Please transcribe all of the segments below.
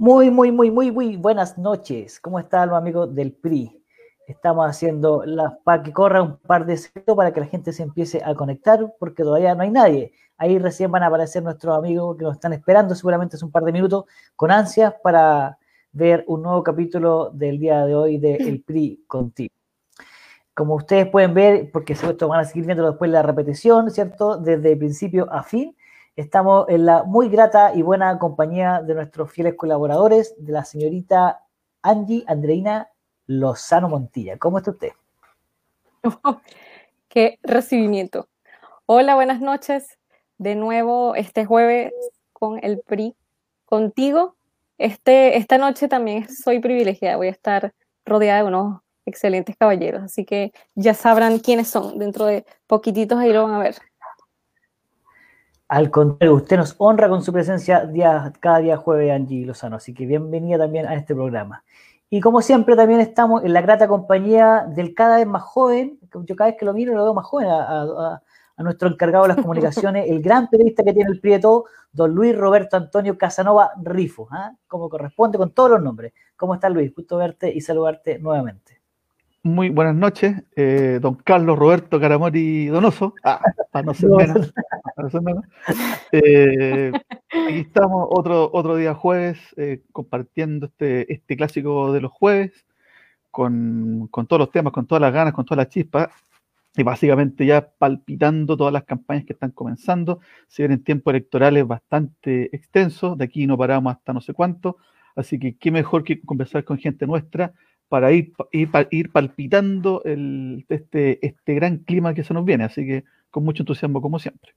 Muy, muy, muy, muy, muy buenas noches. ¿Cómo están los amigos del PRI? Estamos haciendo las para que corra un par de segundos para que la gente se empiece a conectar, porque todavía no hay nadie. Ahí recién van a aparecer nuestros amigos que nos están esperando, seguramente es un par de minutos, con ansias para ver un nuevo capítulo del día de hoy de El PRI contigo. Como ustedes pueden ver, porque esto van a seguir viendo después la repetición, ¿cierto? Desde principio a fin, Estamos en la muy grata y buena compañía de nuestros fieles colaboradores, de la señorita Angie Andreina Lozano Montilla. ¿Cómo está usted? qué recibimiento. Hola, buenas noches. De nuevo este jueves con el PRI contigo. Este, esta noche también soy privilegiada. Voy a estar rodeada de unos excelentes caballeros, así que ya sabrán quiénes son. Dentro de poquititos ahí lo van a ver. Al contrario, usted nos honra con su presencia día, cada día jueves, Angie Lozano. Así que bienvenida también a este programa. Y como siempre, también estamos en la grata compañía del cada vez más joven. Yo cada vez que lo miro lo veo más joven a, nuestro encargado de las comunicaciones, el gran periodista que tiene el Prieto, don Luis Roberto Antonio Casanova Rifo, ¿ah? como corresponde con todos los nombres. ¿Cómo está Luis? Gusto verte y saludarte nuevamente. Muy buenas noches, eh, don Carlos Roberto Caramori Donoso, ah, para no ser menos. Eh, aquí estamos otro, otro día jueves eh, compartiendo este, este clásico de los jueves con, con, todos los temas, con todas las ganas, con todas las chispas y básicamente ya palpitando todas las campañas que están comenzando. Se vienen tiempos electorales bastante extensos, de aquí no paramos hasta no sé cuánto, así que qué mejor que conversar con gente nuestra para ir, ir, ir palpitando el, este, este gran clima que se nos viene. Así que con mucho entusiasmo como siempre.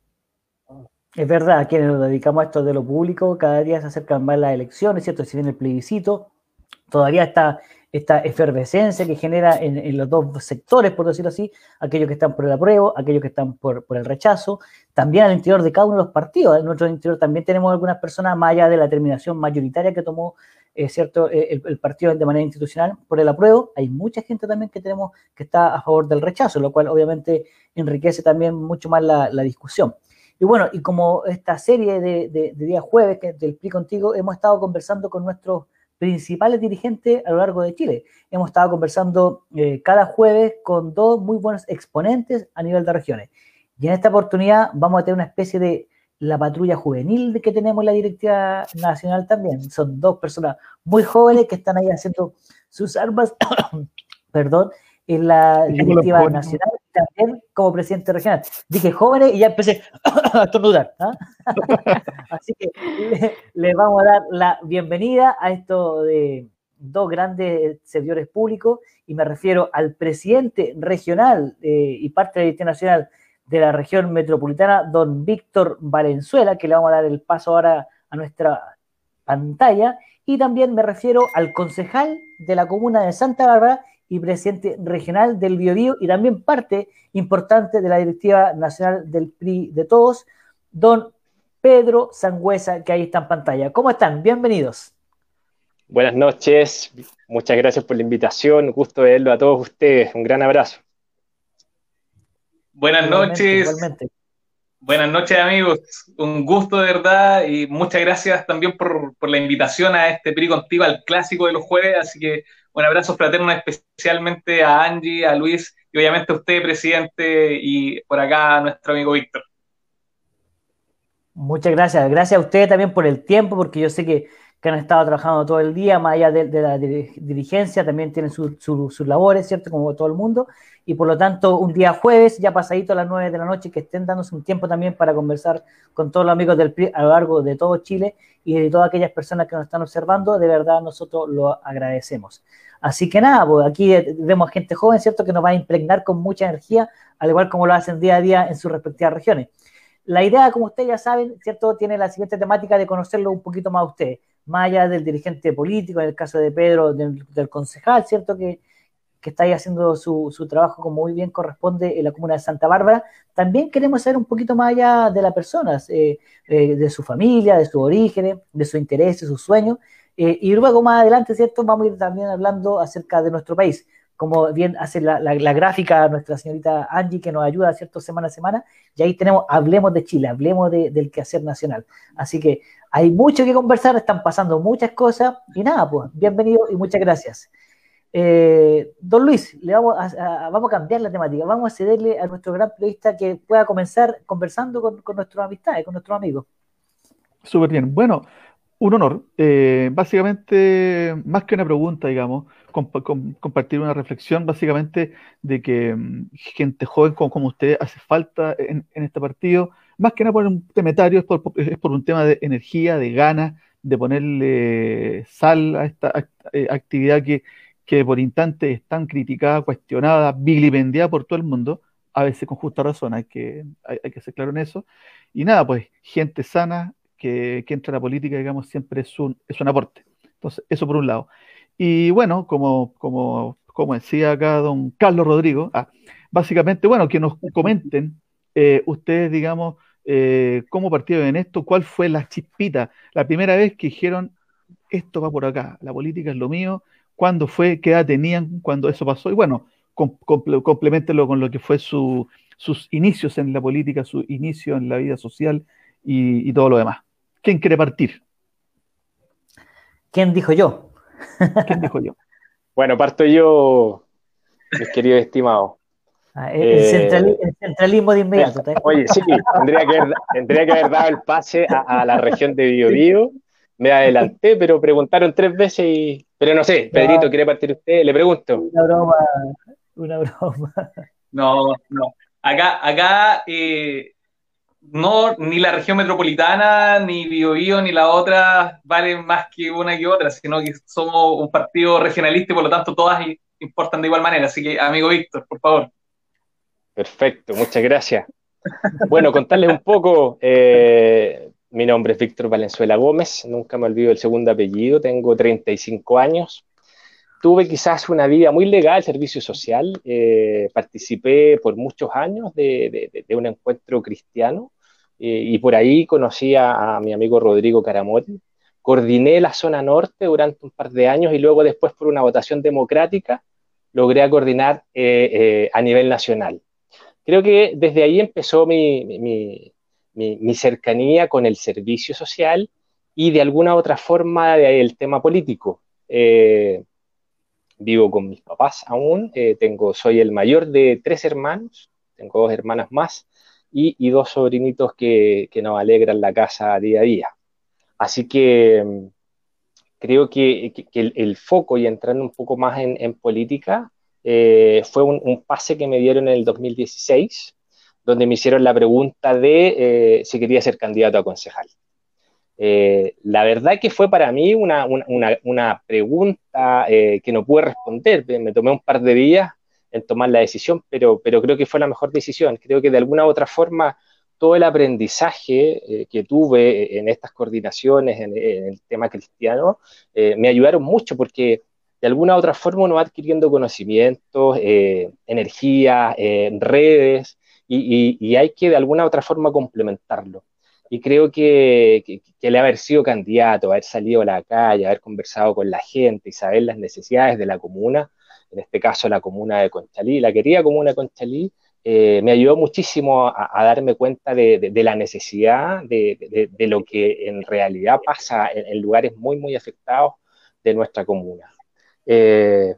Es verdad, quienes nos dedicamos a esto de lo público, cada día se acercan más las elecciones, ¿cierto? Si viene el plebiscito, todavía está esta efervescencia que genera en, los dos sectores, por decirlo así, aquellos que están por el apruebo, aquellos que están por, el rechazo, también al interior de cada uno de los partidos. En nuestro interior también tenemos algunas personas, más allá de la determinación mayoritaria que tomó eh, cierto eh, el, partido de manera institucional por el apruebo, hay mucha gente también que tenemos que está a favor del rechazo, lo cual obviamente enriquece también mucho más la, discusión. Y bueno, y como esta serie de, de, de día jueves que del PRI contigo, hemos estado conversando con nuestros principales dirigentes a lo largo de Chile. Hemos estado conversando eh, cada jueves con dos muy buenos exponentes a nivel de regiones. Y en esta oportunidad vamos a tener una especie de la patrulla juvenil que tenemos en la directiva nacional también. Son dos personas muy jóvenes que están ahí haciendo sus armas, perdón, en la directiva nacional también como presidente regional. Dije jóvenes y ya empecé a estornudar. ¿ah? Así que le, vamos a dar la bienvenida a estos de dos grandes servidores públicos y me refiero al presidente regional eh, y parte de la directiva nacional de la región metropolitana, don Víctor Valenzuela, que le vamos a dar el paso ahora a nuestra pantalla, y también me refiero al concejal de la comuna de Santa Bárbara y presidente regional del Biobío y también parte importante de la directiva nacional del PRI de todos, don Pedro Sangüesa, que ahí está en pantalla. ¿Cómo están? Bienvenidos. Buenas noches, muchas gracias por la invitación, gusto verlo a todos ustedes, un gran abrazo. Buenas noches. Buenas noches amigos, un gusto de verdad y muchas gracias también por, por la invitación a este PRI contigo, al clásico de los jueves, así que un abrazo fraterno especialmente a Angie, a Luis y obviamente a usted, presidente, y por acá a nuestro amigo Víctor. Muchas gracias. Gracias a usted también por el tiempo, porque yo sé que, han estado trabajando todo el día, más allá de, la dirigencia, también tienen sus labores, ¿cierto? Como todo el mundo. Y por lo tanto, un día jueves, ya pasadito a las nueve de la noche, que estén dándose un tiempo también para conversar con todos los amigos del PRI a lo largo de todo Chile y de todas aquellas personas que nos están observando, de verdad nosotros lo agradecemos. Así que nada, pues aquí vemos gente joven, ¿cierto?, que nos va a impregnar con mucha energía, al igual como lo hacen día a día en sus respectivas regiones. La idea, como ustedes ya saben, ¿cierto?, tiene la siguiente temática de conocerlo un poquito más a ustedes, más allá del dirigente político, en el caso de Pedro, del, concejal, ¿cierto?, que, que está ahí haciendo su, su, trabajo como muy bien corresponde en la comuna de Santa Bárbara, también queremos saber un poquito más allá de la persona, eh, eh, de su familia, de sus orígenes, de sus intereses, sus sueños, eh, y luego más adelante, ¿cierto? Vamos a ir también hablando acerca de nuestro país. Como bien hace la, gráfica nuestra señorita Angie, que nos ayuda, ¿cierto?, semana a semana, y ahí tenemos, hablemos de Chile, hablemos del quehacer nacional. Así que hay mucho que conversar, están pasando muchas cosas, y nada, pues, bienvenido y muchas gracias. Eh, don Luis, le vamos a, vamos a cambiar la temática, vamos a cederle a nuestro gran periodista que pueda comenzar conversando con, con nuestros amistades, con nuestros amigos. Súper bien. Bueno, un honor. Eh, básicamente, más que una pregunta, digamos, compartir una reflexión, básicamente, de que mm, gente joven como, usted hace falta en, este partido, más que nada por un temetario, es por, es por un tema de energía, de ganas, de ponerle sal a esta eh, actividad que, que por instantes es tan criticada, cuestionada, vilipendiada por todo el mundo, a veces con justa razón, hay que, hay, que ser claro en eso. Y nada, pues gente sana, que, entra a la política, digamos, siempre es un, es un aporte. Entonces, eso por un lado. Y bueno, como, como, como decía acá don Carlos Rodrigo, ah, básicamente, bueno, que nos comenten eh, ustedes, digamos, eh, cómo partieron en esto, cuál fue la chispita, la primera vez que dijeron, esto va por acá, la política es lo mío, cuándo fue, qué edad tenían cuando eso pasó, y bueno, complementenlo con lo que fue su, sus inicios en la política, su inicio en la vida social y todo lo demás. ¿Quién quiere partir? ¿Quién dijo yo? ¿Quién dijo yo? Bueno, parto yo, mis queridos estimados. Ah, el, centralismo de inmediato. Oye, sí, tendría que haber, tendría que haber dado el pase a, la región de Biobío. Me adelanté, pero preguntaron tres veces y. Pero no sé, Pedrito, ¿quiere partir usted? Le pregunto. Una broma, una broma. No, no. Acá, acá eh, no, ni la región metropolitana, ni Biobío, ni la otra valen más que una que otra, sino que somos un partido regionalista y por lo tanto todas importan de igual manera. Así que, amigo Víctor, por favor. Perfecto, muchas gracias. Bueno, contarles un poco, eh, mi nombre es Víctor Valenzuela Gómez, nunca me olvido el segundo apellido, tengo 35 años. Tuve quizás una vida muy legal, servicio social, eh, participé por muchos años de, de un encuentro cristiano eh, y por ahí conocí a, mi amigo Rodrigo Caramote. Coordiné la zona norte durante un par de años y luego después por una votación democrática logré coordinar eh, eh, a nivel nacional. Creo que desde ahí empezó mi, mi, mi, cercanía con el servicio social y de alguna otra forma el tema político. Vivo con mis papás aún, tengo, soy el mayor de tres hermanos, tengo dos hermanas más, y, dos sobrinitos que, nos alegran la casa día a día. Así que mm, creo que, el, foco y entrando un poco más en, política eh, fue un, pase que me dieron en el 2016, donde me hicieron la pregunta de eh, si quería ser candidato a concejal. Eh, la verdad que fue para mí una, pregunta que no pude responder. Me tomé un par de días en tomar la decisión, pero, pero creo que fue la mejor decisión. Creo que de alguna otra forma todo el aprendizaje eh, que tuve en estas coordinaciones, en, el tema cristiano, eh, me ayudaron mucho porque de alguna otra forma uno va adquiriendo conocimientos, eh, energía, redes, y, hay que de alguna otra forma complementarlo. Y creo que, que, el haber sido candidato, haber salido a la calle, haber conversado con la gente y saber las necesidades de la comuna, en este caso la comuna de Conchalí, la querida comuna de Conchalí, eh, me ayudó muchísimo a, darme cuenta de, la necesidad de, lo que en realidad pasa en, lugares muy, muy afectados de nuestra comuna. Eh,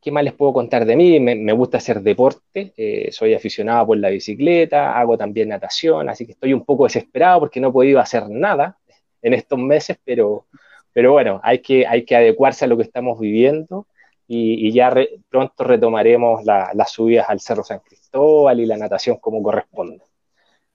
¿Qué más les puedo contar de mí? Me, gusta hacer deporte, eh, soy aficionado por la bicicleta, hago también natación, así que estoy un poco desesperado porque no he podido hacer nada en estos meses, pero, pero bueno, hay que, hay que adecuarse a lo que estamos viviendo y, ya pronto retomaremos las subidas al Cerro San Cristóbal y la natación como corresponde.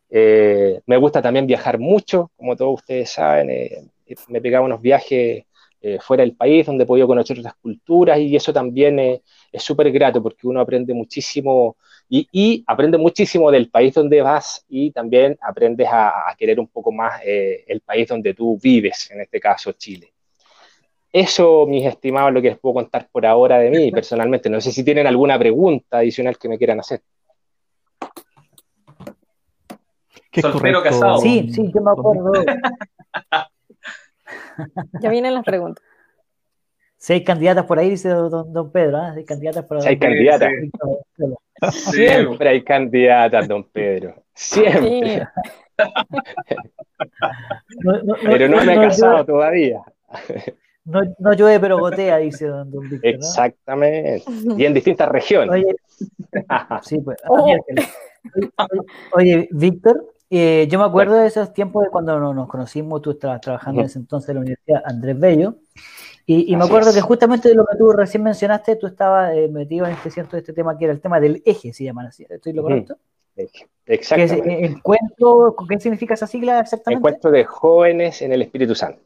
Eh, me gusta también viajar mucho, como todos ustedes saben, eh, me pegaba unos viajes eh, fuera del país donde he podido conocer otras culturas y eso también es súper grato porque uno aprende muchísimo y, aprende muchísimo del país donde vas y también aprendes a, a querer un poco más el país donde tú vives, en este caso Chile. Eso, mis estimados, es lo que les puedo contar por ahora de mí personalmente. No sé si tienen alguna pregunta adicional que me quieran hacer. Soltero casado. Sí, sí, yo me acuerdo. ya vienen las preguntas. Seis candidatas por ahí, dice don, Pedro, ¿eh? Seis candidatas por Seis candidatas. Siempre hay candidatas, don Pedro. Siempre. pero no, me he casado todavía. No, no, llueve, pero gotea, dice don, Víctor. Exactamente. Y en distintas regiones. Oye, sí, pues, oh. oye, Víctor, eh, yo me acuerdo de esos tiempos de cuando nos conocimos, tú estabas trabajando en ese entonces en la Universidad Andrés Bello, y, me acuerdo que justamente de lo que tú recién mencionaste, tú estabas eh, metido en este cierto este tema que era el tema del eje, se llaman así. ¿Estoy lo correcto? Exactamente. ¿Qué, encuentro, ¿Qué significa esa sigla exactamente? Encuentro de jóvenes en el Espíritu Santo.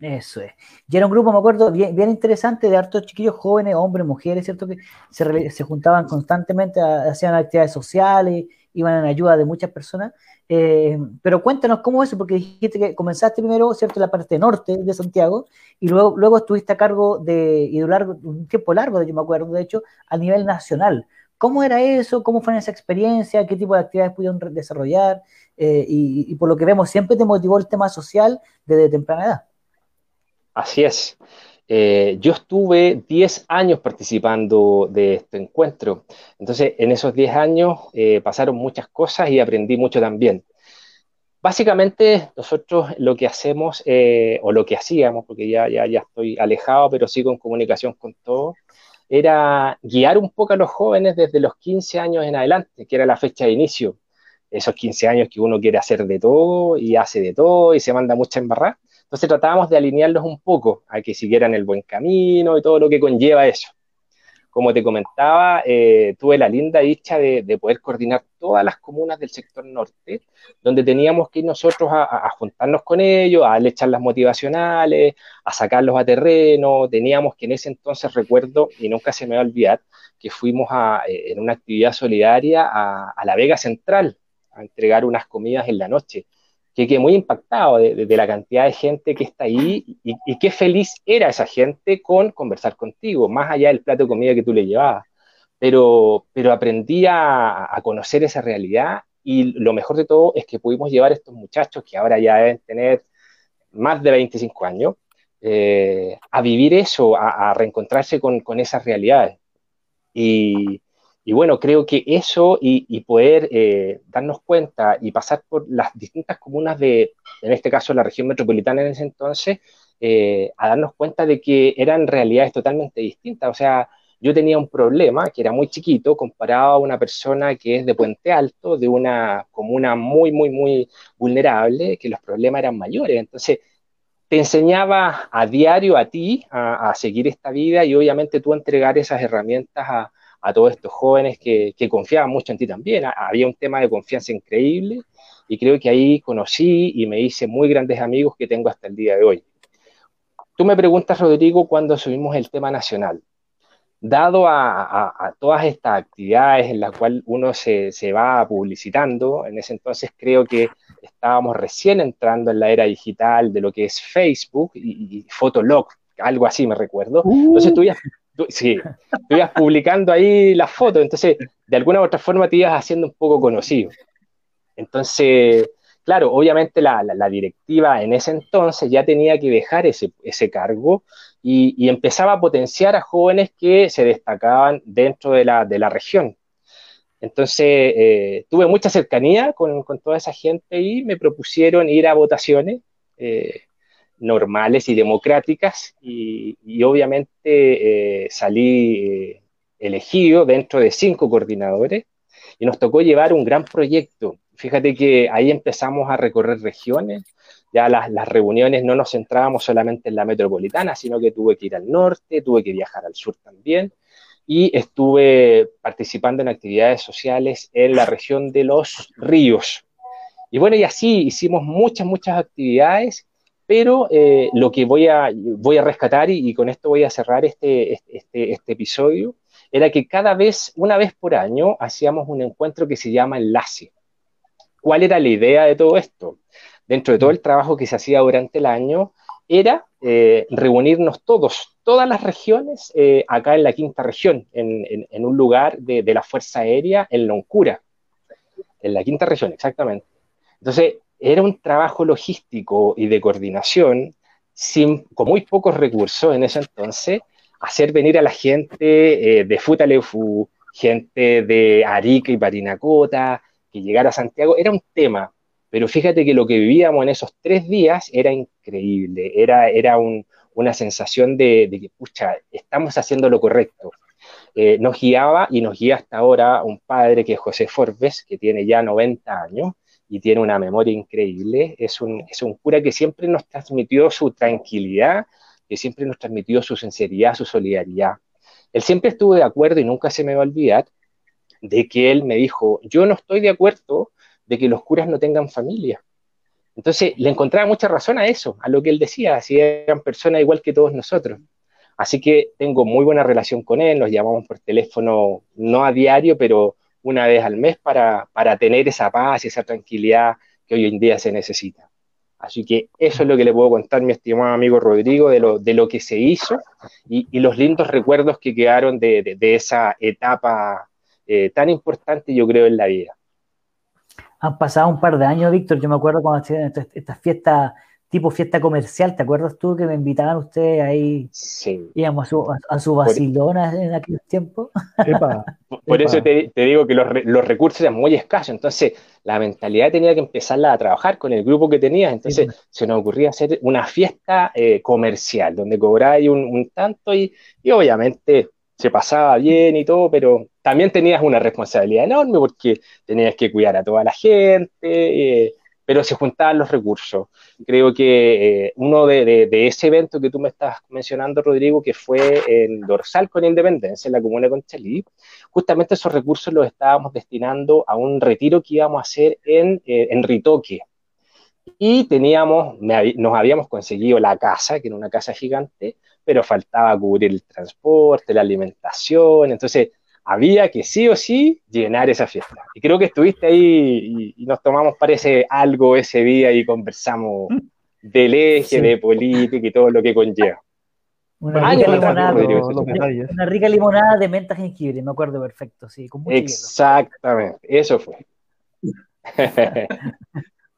Eso es. Y era un grupo, me acuerdo, bien, bien interesante de hartos chiquillos jóvenes, hombres, mujeres, ¿cierto? Que se, se juntaban constantemente, hacían actividades sociales, iban en ayuda de muchas personas. Eh, pero cuéntanos cómo es eso, porque dijiste que comenzaste primero, ¿cierto?, la parte norte de Santiago, y luego, luego estuviste a cargo de, y de un, tiempo largo, yo me acuerdo, de hecho, a nivel nacional. ¿Cómo era eso? ¿Cómo fue esa experiencia? ¿Qué tipo de actividades pudieron desarrollar? Eh, y, por lo que vemos, siempre te motivó el tema social desde temprana edad. Así es. Eh, yo estuve 10 años participando de este encuentro. Entonces, en esos 10 años eh, pasaron muchas cosas y aprendí mucho también. Básicamente, nosotros lo que hacemos, eh, o lo que hacíamos, porque ya, ya, ya estoy alejado, pero sigo en comunicación con todos, era guiar un poco a los jóvenes desde los 15 años en adelante, que era la fecha de inicio. Esos 15 años que uno quiere hacer de todo y hace de todo y se manda mucha embarrada. Entonces tratábamos de alinearlos un poco a que siguieran el buen camino y todo lo que conlleva eso. Como te comentaba, eh, tuve la linda dicha de, poder coordinar todas las comunas del sector norte, donde teníamos que ir nosotros a, juntarnos con ellos, a darle charlas motivacionales, a sacarlos a terreno. Teníamos que en ese entonces, recuerdo, y nunca se me va a olvidar, que fuimos a, eh, en una actividad solidaria a la Vega Central a entregar unas comidas en la noche que quedé muy impactado de, la cantidad de gente que está ahí y, qué feliz era esa gente con conversar contigo, más allá del plato de comida que tú le llevabas. Pero, pero aprendí a, conocer esa realidad y lo mejor de todo es que pudimos llevar a estos muchachos que ahora ya deben tener más de 25 años, eh, a vivir eso, a, reencontrarse con, con, esas realidades. Y, y bueno, creo que eso y, poder eh, darnos cuenta y pasar por las distintas comunas de, en este caso, la región metropolitana en ese entonces, eh, a darnos cuenta de que eran realidades totalmente distintas. O sea, yo tenía un problema que era muy chiquito comparado a una persona que es de Puente Alto, de una comuna muy, muy, muy vulnerable, que los problemas eran mayores. Entonces, te enseñaba a diario a ti a, a seguir esta vida y obviamente tú entregar esas herramientas a, a todos estos jóvenes que, confiaban mucho en ti también. Había un tema de confianza increíble y creo que ahí conocí y me hice muy grandes amigos que tengo hasta el día de hoy. Tú me preguntas, Rodrigo, cuándo subimos el tema nacional. Dado a, todas estas actividades en las cuales uno se, va publicitando, en ese entonces creo que estábamos recién entrando en la era digital de lo que es Facebook y, y Fotolog, algo así me recuerdo. Entonces tú ya sí, tú ibas publicando ahí las fotos, entonces de alguna u otra forma te ibas haciendo un poco conocido. Entonces, claro, obviamente la, directiva en ese entonces ya tenía que dejar ese, cargo y, empezaba a potenciar a jóvenes que se destacaban dentro de la, región. Entonces, eh, tuve mucha cercanía con, toda esa gente y me propusieron ir a votaciones. Eh, normales y democráticas y, obviamente eh, salí eh, elegido dentro de cinco coordinadores y nos tocó llevar un gran proyecto. Fíjate que ahí empezamos a recorrer regiones, ya las, las, reuniones no nos centrábamos solamente en la metropolitana, sino que tuve que ir al norte, tuve que viajar al sur también y estuve participando en actividades sociales en la región de los ríos. Y bueno, y así hicimos muchas, muchas actividades pero eh, lo que voy a, voy a rescatar, y, con esto voy a cerrar este, este, este, episodio, era que cada vez, una vez por año, hacíamos un encuentro que se llama Enlace. ¿Cuál era la idea de todo esto? Dentro de todo el trabajo que se hacía durante el año, era eh, reunirnos todos, todas las regiones, eh, acá en la quinta región, en, en, un lugar de, de, la Fuerza Aérea en Loncura, en la quinta región, exactamente. Entonces, era un trabajo logístico y de coordinación con muy pocos recursos en ese entonces, hacer venir a la gente eh, de Futalefu, gente de Arica y Parinacota, que llegara a Santiago, era un tema. Pero fíjate que lo que vivíamos en esos tres días era increíble, era, era una sensación de, que, pucha, estamos haciendo lo correcto. Eh, nos guiaba y nos guía hasta ahora un padre que es José Forbes, que tiene ya 90 años, y tiene una memoria increíble. Es un, es un cura que siempre nos transmitió su tranquilidad, que siempre nos transmitió su sinceridad, su solidaridad. Él siempre estuvo de acuerdo y nunca se me va a olvidar de que él me dijo, yo no estoy de acuerdo de que los curas no tengan familia. Entonces le encontraba mucha razón a eso, a lo que él decía, si eran personas igual que todos nosotros. Así que tengo muy buena relación con él, nos llamamos por teléfono, no a diario, pero una vez al mes para, tener esa paz y esa tranquilidad que hoy en día se necesita. Así que eso es lo que le puedo contar, mi estimado amigo Rodrigo, de lo, de lo que se hizo y, los lindos recuerdos que quedaron de, esa etapa eh, tan importante, yo creo, en la vida. Han pasado un par de años, Víctor. Yo me acuerdo cuando hacían estas fiestas tipo fiesta comercial. ¿Te acuerdas tú que me invitaban ustedes ahí? Sí. Íbamos a su, a, su vacilona en aquellos tiempos. Por eso te, digo que los, los, recursos eran muy escasos. Entonces, la mentalidad tenía que empezarla a trabajar con el grupo que tenías. Entonces, pues. se nos ocurría hacer una fiesta eh, comercial donde cobráis un, un, tanto y, y obviamente se pasaba bien y todo, pero también tenías una responsabilidad enorme porque tenías que cuidar a toda la gente. Eh, pero se juntaban los recursos. Creo que eh, uno de, ese evento que tú me estás mencionando, Rodrigo, que fue en Dorsal con Independencia, en la comuna de Conchalí, justamente esos recursos los estábamos destinando a un retiro que íbamos a hacer en, eh, en Ritoque. Y teníamos, nos habíamos conseguido la casa, que era una casa gigante, pero faltaba cubrir el transporte, la alimentación, entonces había que sí o sí llenar esa fiesta. Y creo que estuviste ahí y, nos tomamos, parece, algo ese día y conversamos del eje, de política y todo lo que conlleva. Una rica, limonada, una rica limonada de menta jengibre, me acuerdo perfecto, sí, con Exactamente, eso fue.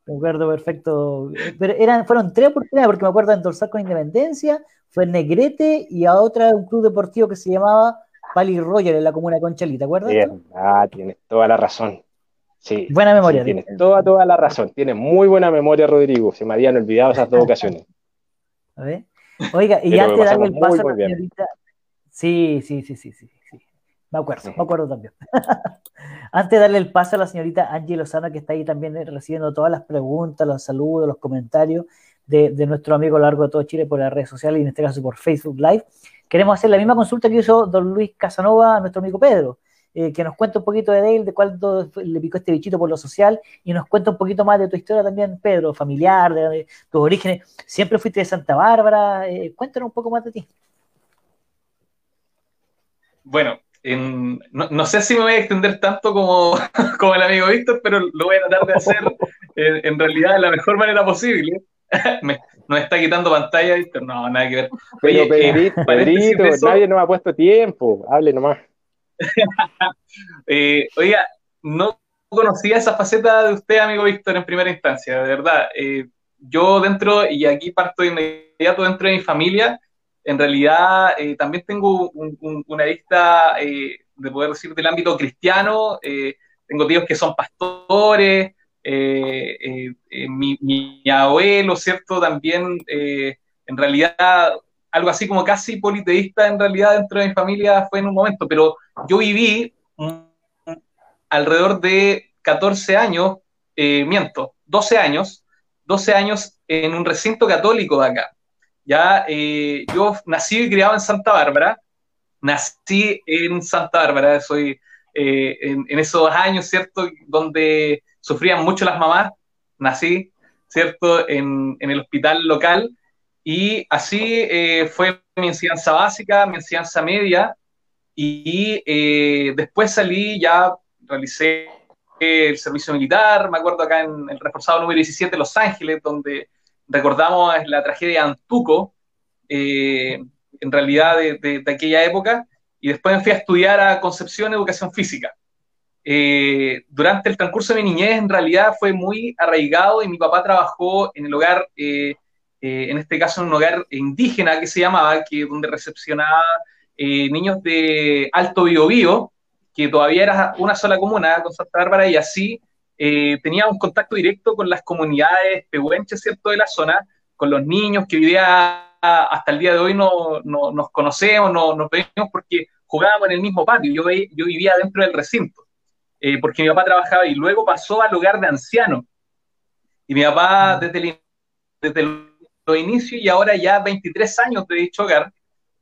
me acuerdo perfecto. Pero eran, fueron tres oportunidades, porque me acuerdo en Dorsal con Independencia, fue en Negrete y a otra un club deportivo que se llamaba Pali Roger en la comuna de Conchalí, ¿te acuerdas? ah, tienes toda la razón. Sí. Buena memoria. tienes toda, toda la razón. Tienes muy buena memoria, Rodrigo. Se me habían olvidado esas dos ocasiones. A ver. Oiga, y antes de darle el paso a la señorita. Sí, sí, sí, sí, sí, sí. Me acuerdo, me acuerdo también. antes de darle el paso a la señorita Angie Lozano, que está ahí también recibiendo todas las preguntas, los saludos, los comentarios de, de nuestro amigo largo de todo Chile por las redes sociales y en este caso por Facebook Live queremos hacer la misma consulta que hizo don Luis Casanova a nuestro amigo Pedro, eh, que nos cuenta un poquito de él, de cuándo le picó este bichito por lo social, y nos cuenta un poquito más de tu historia también, Pedro, familiar, de, tus orígenes. Siempre fuiste de Santa Bárbara, eh, cuéntanos un poco más de ti. Bueno, no, sé si me voy a extender tanto como, como el amigo Víctor, pero lo voy a tratar de hacer en realidad de la mejor manera posible. nos está quitando pantalla, Víctor. No, nada que ver. Oye, Pedrito, Pedrito nadie nos ha puesto tiempo. Hable nomás. eh, oiga, no conocía esa faceta de usted, amigo Víctor, en primera instancia, de verdad. Eh, yo dentro, y aquí parto de inmediato dentro de mi familia, en realidad eh, también tengo una vista, eh, de poder decir, del ámbito cristiano. tengo tíos que son pastores, eh, eh, eh, mi, abuelo, ¿cierto? También, en realidad, algo así como casi politeísta en realidad dentro de mi familia fue en un momento, pero yo viví alrededor de 14 años, miento, 12 años, 12 años en un recinto católico de acá. Ya, yo nací y criado en Santa Bárbara, nací en Santa Bárbara, soy en, en, esos años, ¿cierto? Donde sufrían mucho las mamás, nací, ¿cierto?, en, el hospital local y así eh, fue mi enseñanza básica, mi enseñanza media y eh, después salí, ya realicé el servicio militar, me acuerdo acá en el reforzado número 17 de Los Ángeles, donde recordamos la tragedia de Antuco, eh, en realidad de, de, aquella época, y después me fui a estudiar a Concepción Educación Física. Eh, durante el transcurso de mi niñez en realidad fue muy arraigado y mi papá trabajó en el hogar eh, en este caso en un hogar indígena que se llamaba, que donde recepcionaba niños de Alto Biobío, que todavía era una sola comuna con Santa Bárbara, y así tenía un contacto directo con las comunidades pehuenches, ¿cierto?, de la zona, con los niños que vivía hasta el día de hoy no, nos conocemos, no, nos vemos porque jugábamos en el mismo patio. Yo, yo vivía dentro del recinto, eh, porque mi papá trabajaba y luego pasó al hogar de ancianos. Y mi papá, mm. desde, el, desde los inicios y ahora ya 23 años de dicho hogar,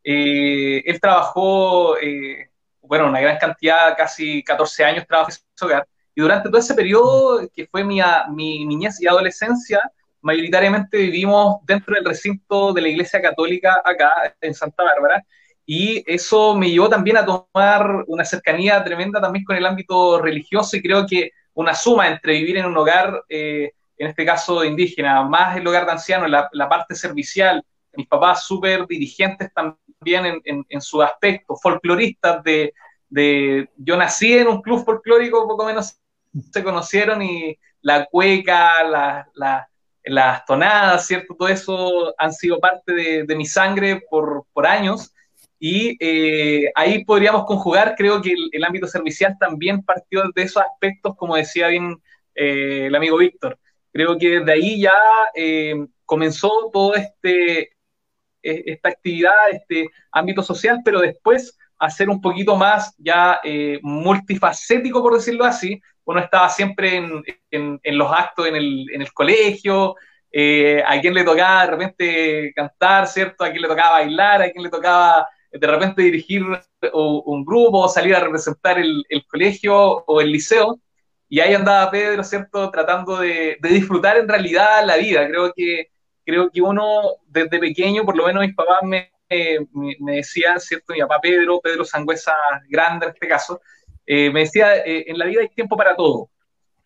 eh, él trabajó, eh, bueno, una gran cantidad, casi 14 años trabajó en ese hogar. Y durante todo ese periodo, que fue mi, mi niñez y adolescencia, mayoritariamente vivimos dentro del recinto de la Iglesia Católica acá en Santa Bárbara y eso me llevó también a tomar una cercanía tremenda también con el ámbito religioso y creo que una suma entre vivir en un hogar, eh, en este caso indígena, más el hogar de ancianos, la, parte servicial, mis papás súper dirigentes también en, en, su aspecto, folcloristas de, de, yo nací en un club folclórico, poco menos se conocieron y la cueca, la, la las tonadas, ¿cierto? Todo eso han sido parte de, mi sangre por, por años. Y eh, ahí podríamos conjugar, creo que el, ámbito servicial también partió de esos aspectos, como decía bien eh, el amigo Víctor. Creo que desde ahí ya eh, comenzó todo este, e, esta actividad, este ámbito social, pero después a ser un poquito más ya multifacético, por decirlo así, uno estaba siempre en, los actos en el, colegio, eh, a quien le tocaba de repente cantar, ¿cierto? A quien le tocaba bailar, a quien le tocaba de repente dirigir un grupo, o salir a representar el, colegio o el liceo. Y ahí andaba Pedro, ¿cierto? Tratando de, disfrutar en realidad la vida. Creo que, creo que uno desde pequeño, por lo menos mis papás me, me, decían, ¿cierto? Mi papá Pedro, Pedro Sangüesa Grande en este caso, eh, me decía, eh, en la vida hay tiempo para todo.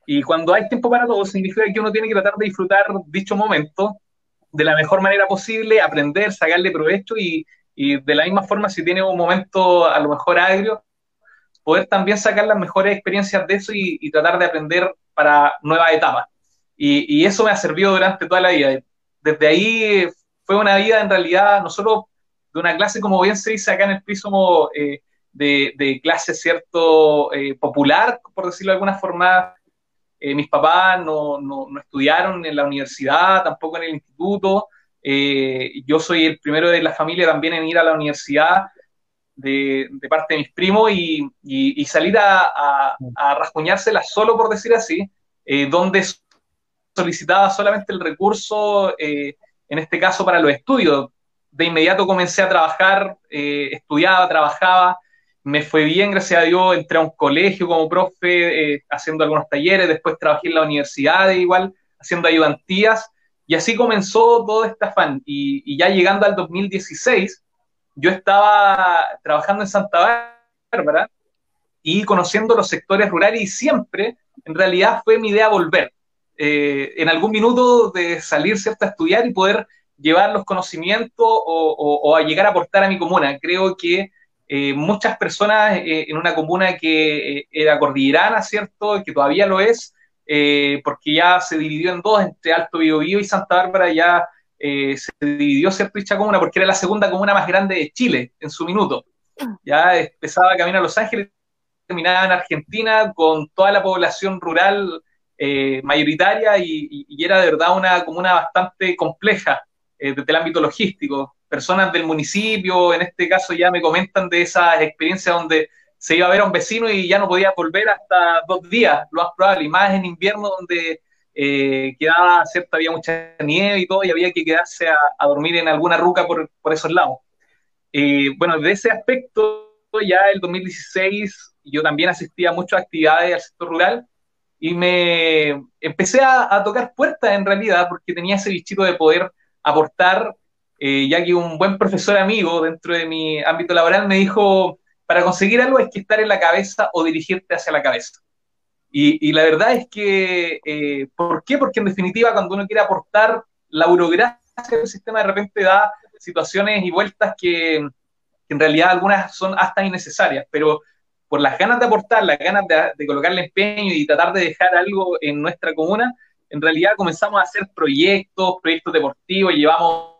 Y cuando hay tiempo para todo, significa que uno tiene que tratar de disfrutar dicho momento de la mejor manera posible, aprender, sacarle provecho y, y de la misma forma, si tiene un momento a lo mejor agrio, poder también sacar las mejores experiencias de eso y, tratar de aprender para nuevas etapas. Y, y, eso me ha servido durante toda la vida. Desde ahí fue una vida en realidad no solo de una clase, como bien se dice acá en el piso, eh, de, clase cierto eh, popular, por decirlo de alguna forma. Eh, mis papás no, no, estudiaron en la universidad, tampoco en el instituto. Eh, yo soy el primero de la familia también en ir a la universidad de, parte de mis primos y, salir a, a, solo, por decir así, donde solicitaba solamente el recurso, en este caso para los estudios. De inmediato comencé a trabajar, estudiaba, trabajaba, me fue bien, gracias a Dios, entré a un colegio como profe, eh, haciendo algunos talleres, después trabajé en la universidad igual, haciendo ayudantías, y así comenzó todo este afán. Y, ya llegando al 2016, yo estaba trabajando en Santa Bárbara y conociendo los sectores rurales y siempre, en realidad, fue mi idea volver. Eh, en algún minuto de salir ¿cierto? a estudiar y poder llevar los conocimientos o, a llegar a aportar a mi comuna. Creo que eh, muchas personas eh, en una comuna que era cordillerana, ¿cierto? Que todavía lo es, porque ya se dividió en dos, entre Alto Biobío y Santa Bárbara ya se dividió, ¿cierto? Dicha comuna, porque era la segunda comuna más grande de Chile en su minuto. Ya empezaba a caminar a Los Ángeles, terminaba en Argentina con toda la población rural mayoritaria y, y, era de verdad una comuna bastante compleja desde el ámbito logístico personas del municipio, en este caso ya me comentan de esas experiencias donde se iba a ver a un vecino y ya no podía volver hasta dos días, lo más probable, y más en invierno donde eh, quedaba, ¿cierto? Había mucha nieve y todo, y había que quedarse a, dormir en alguna ruca por, por esos lados. Eh, bueno, de ese aspecto, ya el 2016 yo también asistía a muchas actividades al sector rural y me empecé a, a tocar puertas en realidad porque tenía ese bichito de poder aportar eh, ya que un buen profesor amigo dentro de mi ámbito laboral me dijo, para conseguir algo hay que estar en la cabeza o dirigirte hacia la cabeza. Y, la verdad es que, eh, ¿por qué? Porque en definitiva cuando uno quiere aportar, la burocracia del sistema de repente da situaciones y vueltas que, en realidad algunas son hasta innecesarias, pero por las ganas de aportar, las ganas de, de colocarle empeño y tratar de dejar algo en nuestra comuna, en realidad comenzamos a hacer proyectos, proyectos deportivos, llevamos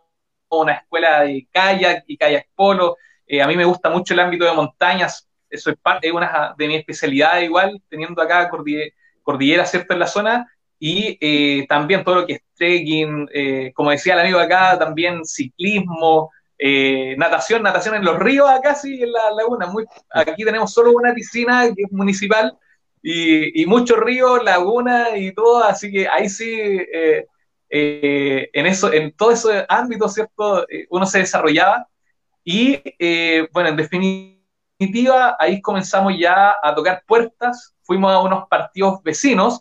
una escuela de kayak y kayak polo. Eh, a mí me gusta mucho el ámbito de montañas, eso es parte de una de mis especialidades igual, teniendo acá cordillera, ¿cierto?, en la zona, y eh, también todo lo que es trekking, eh, como decía el amigo acá, también ciclismo, natación, natación en los ríos acá sí, en la laguna. Muy, aquí tenemos solo una piscina que es municipal, y, muchos ríos, lagunas y todo, así que ahí sí, en, eso, en todo ese ámbito, ¿cierto? Uno se desarrollaba y, bueno, en definitiva, ahí comenzamos ya a tocar puertas, fuimos a unos partidos vecinos,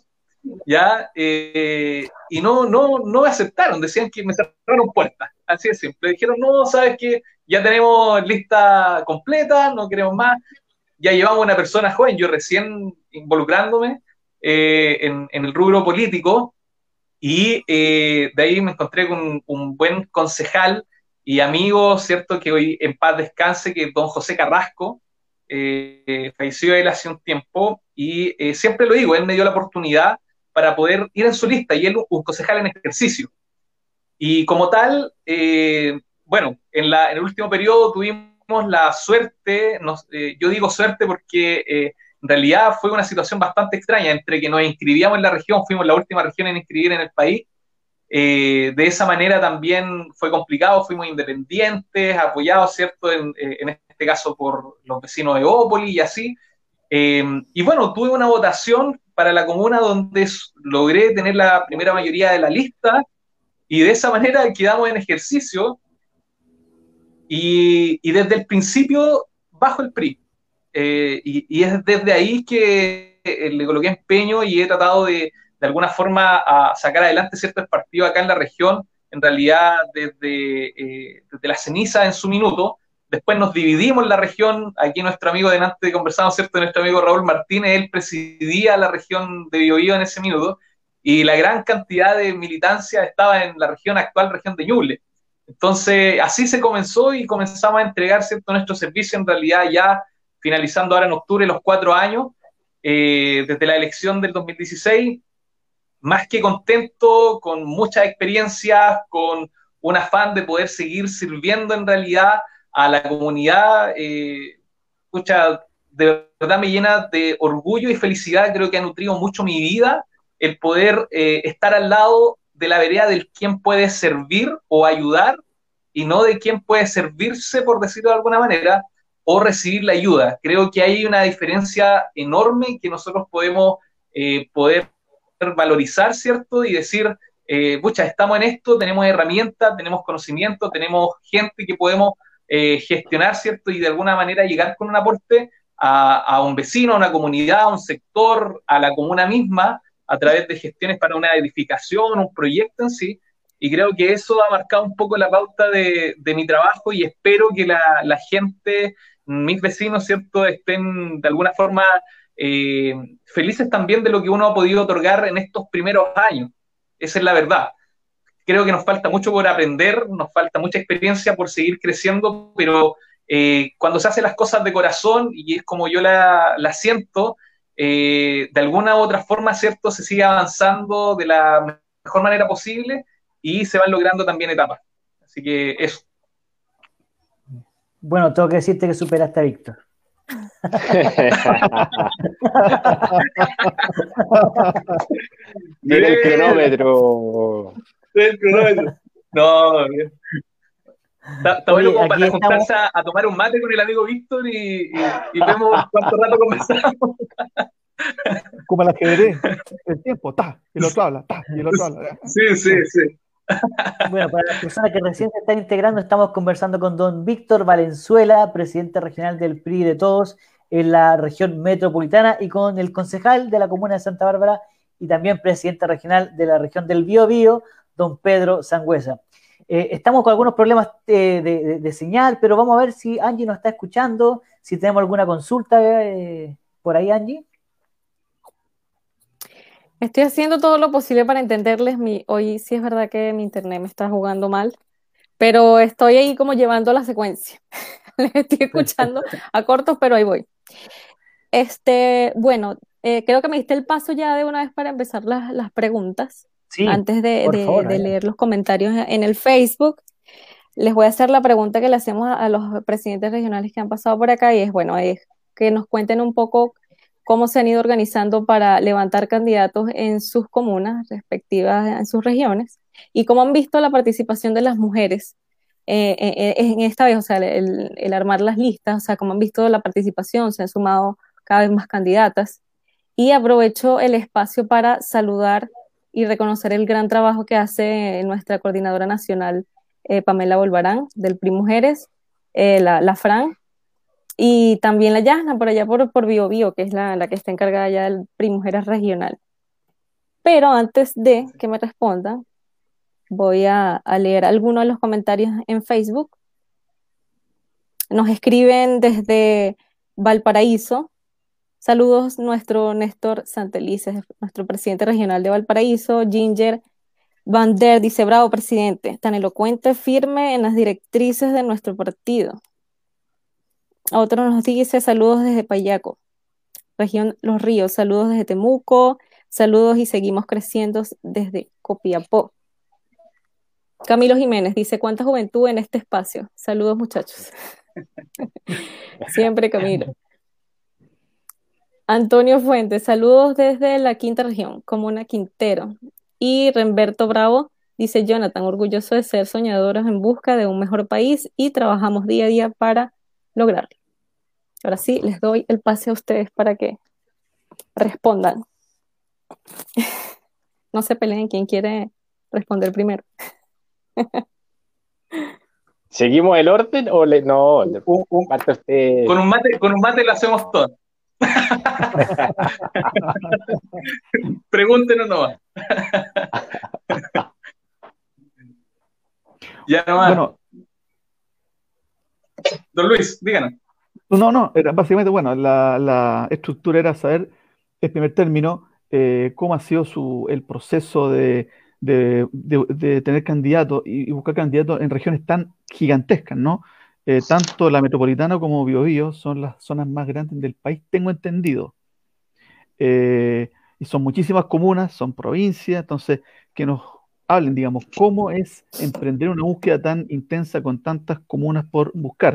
¿ya? y no, no, no me aceptaron, decían que me cerraron puertas, así de simple. Dijeron, no, sabes que ya tenemos lista completa, no queremos más, ya llevamos una persona joven, yo recién involucrándome eh, en, el rubro político y eh, de ahí me encontré con un, buen concejal y amigo, ¿cierto? Que hoy en paz descanse, que es don José Carrasco, eh, falleció él hace un tiempo y siempre lo digo, él me dio la oportunidad para poder ir en su lista y él un concejal en ejercicio. Y como tal, bueno, en, la, el último periodo tuvimos la suerte, eh, yo digo suerte porque eh, en realidad fue una situación bastante extraña, entre que nos inscribíamos en la región, fuimos la última región en inscribir en el país, eh, de esa manera también fue complicado, fuimos independientes, apoyados, ¿cierto? En, este caso por los vecinos de Ópoli y así. y bueno, tuve una votación para la comuna donde logré tener la primera mayoría de la lista y de esa manera quedamos en ejercicio y, desde el principio bajo el PRI. Eh, y, es desde ahí que eh, le coloqué empeño y he tratado de, de alguna forma, a sacar adelante ciertos partidos acá en la región, en realidad desde, eh, desde la ceniza en su minuto. Después nos dividimos la región, aquí nuestro amigo delante conversamos, ¿cierto? Nuestro amigo Raúl Martínez, él presidía la región de Biobío en ese minuto, y la gran cantidad de militancia estaba en la región actual, región de Ñuble. Entonces, así se comenzó y comenzamos a entregar ¿cierto? nuestro servicio, en realidad ya finalizando ahora en octubre los cuatro años, eh, desde la elección del 2016, más que contento, con muchas experiencias, con un afán de poder seguir sirviendo en realidad a la comunidad. Eh, de verdad me llena de orgullo y felicidad, creo que ha nutrido mucho mi vida el poder eh, estar al lado de la vereda del quién puede servir o ayudar y no de quién puede servirse, por decirlo de alguna manera, o recibir la ayuda. Creo que hay una diferencia enorme que nosotros podemos eh, poder valorizar, ¿cierto? Y decir, eh, estamos en esto, tenemos herramientas, tenemos conocimiento, tenemos gente que podemos eh, gestionar, ¿cierto? Y de alguna manera llegar con un aporte a, un vecino, a una comunidad, a un sector, a la comuna misma, a través de gestiones para una edificación, un proyecto en sí, y creo que eso ha marcado un poco la pauta de, mi trabajo y espero que la, gente, mis vecinos, ¿cierto?, estén de alguna forma eh, felices también de lo que uno ha podido otorgar en estos primeros años. Esa es la verdad. Creo que nos falta mucho por aprender, nos falta mucha experiencia por seguir creciendo, pero eh, cuando se hacen las cosas de corazón, y es como yo la, siento, eh, de alguna u otra forma, ¿cierto? Se sigue avanzando de la mejor manera posible y se van logrando también etapas. Así que eso. Bueno, tengo que decirte que superaste a Víctor. Mira el cronómetro. El cronómetro. No, bien. Está, bueno como para juntarse a, tomar un mate con el amigo Víctor y, vemos cuánto rato conversamos. Como la que el tiempo, ta, y el otro habla, ta, y el otro habla. Sí, sí, sí. Bueno, para las personas que recién se están integrando, estamos conversando con don Víctor Valenzuela, presidente regional del PRI de todos en la región metropolitana, y con el concejal de la comuna de Santa Bárbara y también presidente regional de la región del Biobío, don Pedro Sangüesa. Eh, estamos con algunos problemas de, señal, pero vamos a ver si Angie nos está escuchando, si tenemos alguna consulta eh, por ahí, Angie. Estoy haciendo todo lo posible para entenderles. Mi, hoy sí es verdad que mi internet me está jugando mal, pero estoy ahí como llevando la secuencia. Les estoy escuchando a cortos, pero ahí voy. Este, bueno, eh, creo que me diste el paso ya de una vez para empezar las, las preguntas. antes de, leer los comentarios en el Facebook, les voy a hacer la pregunta que le hacemos a, los presidentes regionales que han pasado por acá y es, bueno, es que nos cuenten un poco cómo se han ido organizando para levantar candidatos en sus comunas respectivas, en sus regiones, y cómo han visto la participación de las mujeres eh, eh, eh, en esta vez, o sea, el, el, armar las listas, o sea, cómo han visto la participación, se han sumado cada vez más candidatas. Y aprovecho el espacio para saludar y reconocer el gran trabajo que hace nuestra coordinadora nacional, Pamela Volvarán, del PRI Mujeres, la, la, Fran, y también la Yasna, por allá por, por Bio Bio, que es la, la que está encargada ya del PRI Mujeres Regional. Pero antes de que me respondan, voy a, leer algunos de los comentarios en Facebook. Nos escriben desde Valparaíso. Saludos nuestro Néstor Santelices, nuestro presidente regional de Valparaíso. Ginger Bander dice, bravo presidente, tan elocuente, firme en las directrices de nuestro partido. Otro nos dice, saludos desde Payaco, región Los Ríos, saludos desde Temuco, saludos y seguimos creciendo desde Copiapó. Camilo Jiménez dice, ¿cuánta juventud en este espacio? Saludos muchachos. Siempre Camilo. Antonio Fuentes, saludos desde la quinta región, Comuna Quintero. Y Remberto Bravo dice, Jonathan, orgulloso de ser soñadores en busca de un mejor país y trabajamos día a día para lograrlo. Ahora sí, les doy el pase a ustedes para que respondan. No se peleen quién quiere responder primero. ¿Seguimos el orden o le, no? Un, Con un mate, con un mate lo hacemos todo. Pregúntenos nomás. ya nomás. Bueno. Don Luis, díganos. No, no, era básicamente, bueno, la, estructura era saber, en primer término, eh, cómo ha sido su, el proceso de de, tener candidatos y, buscar candidatos en regiones tan gigantescas, ¿no? Eh, tanto la metropolitana como Biobío son las zonas más grandes del país, tengo entendido. Eh, y son muchísimas comunas, son provincias, entonces que nos hablen, digamos, cómo es emprender una búsqueda tan intensa con tantas comunas por buscar.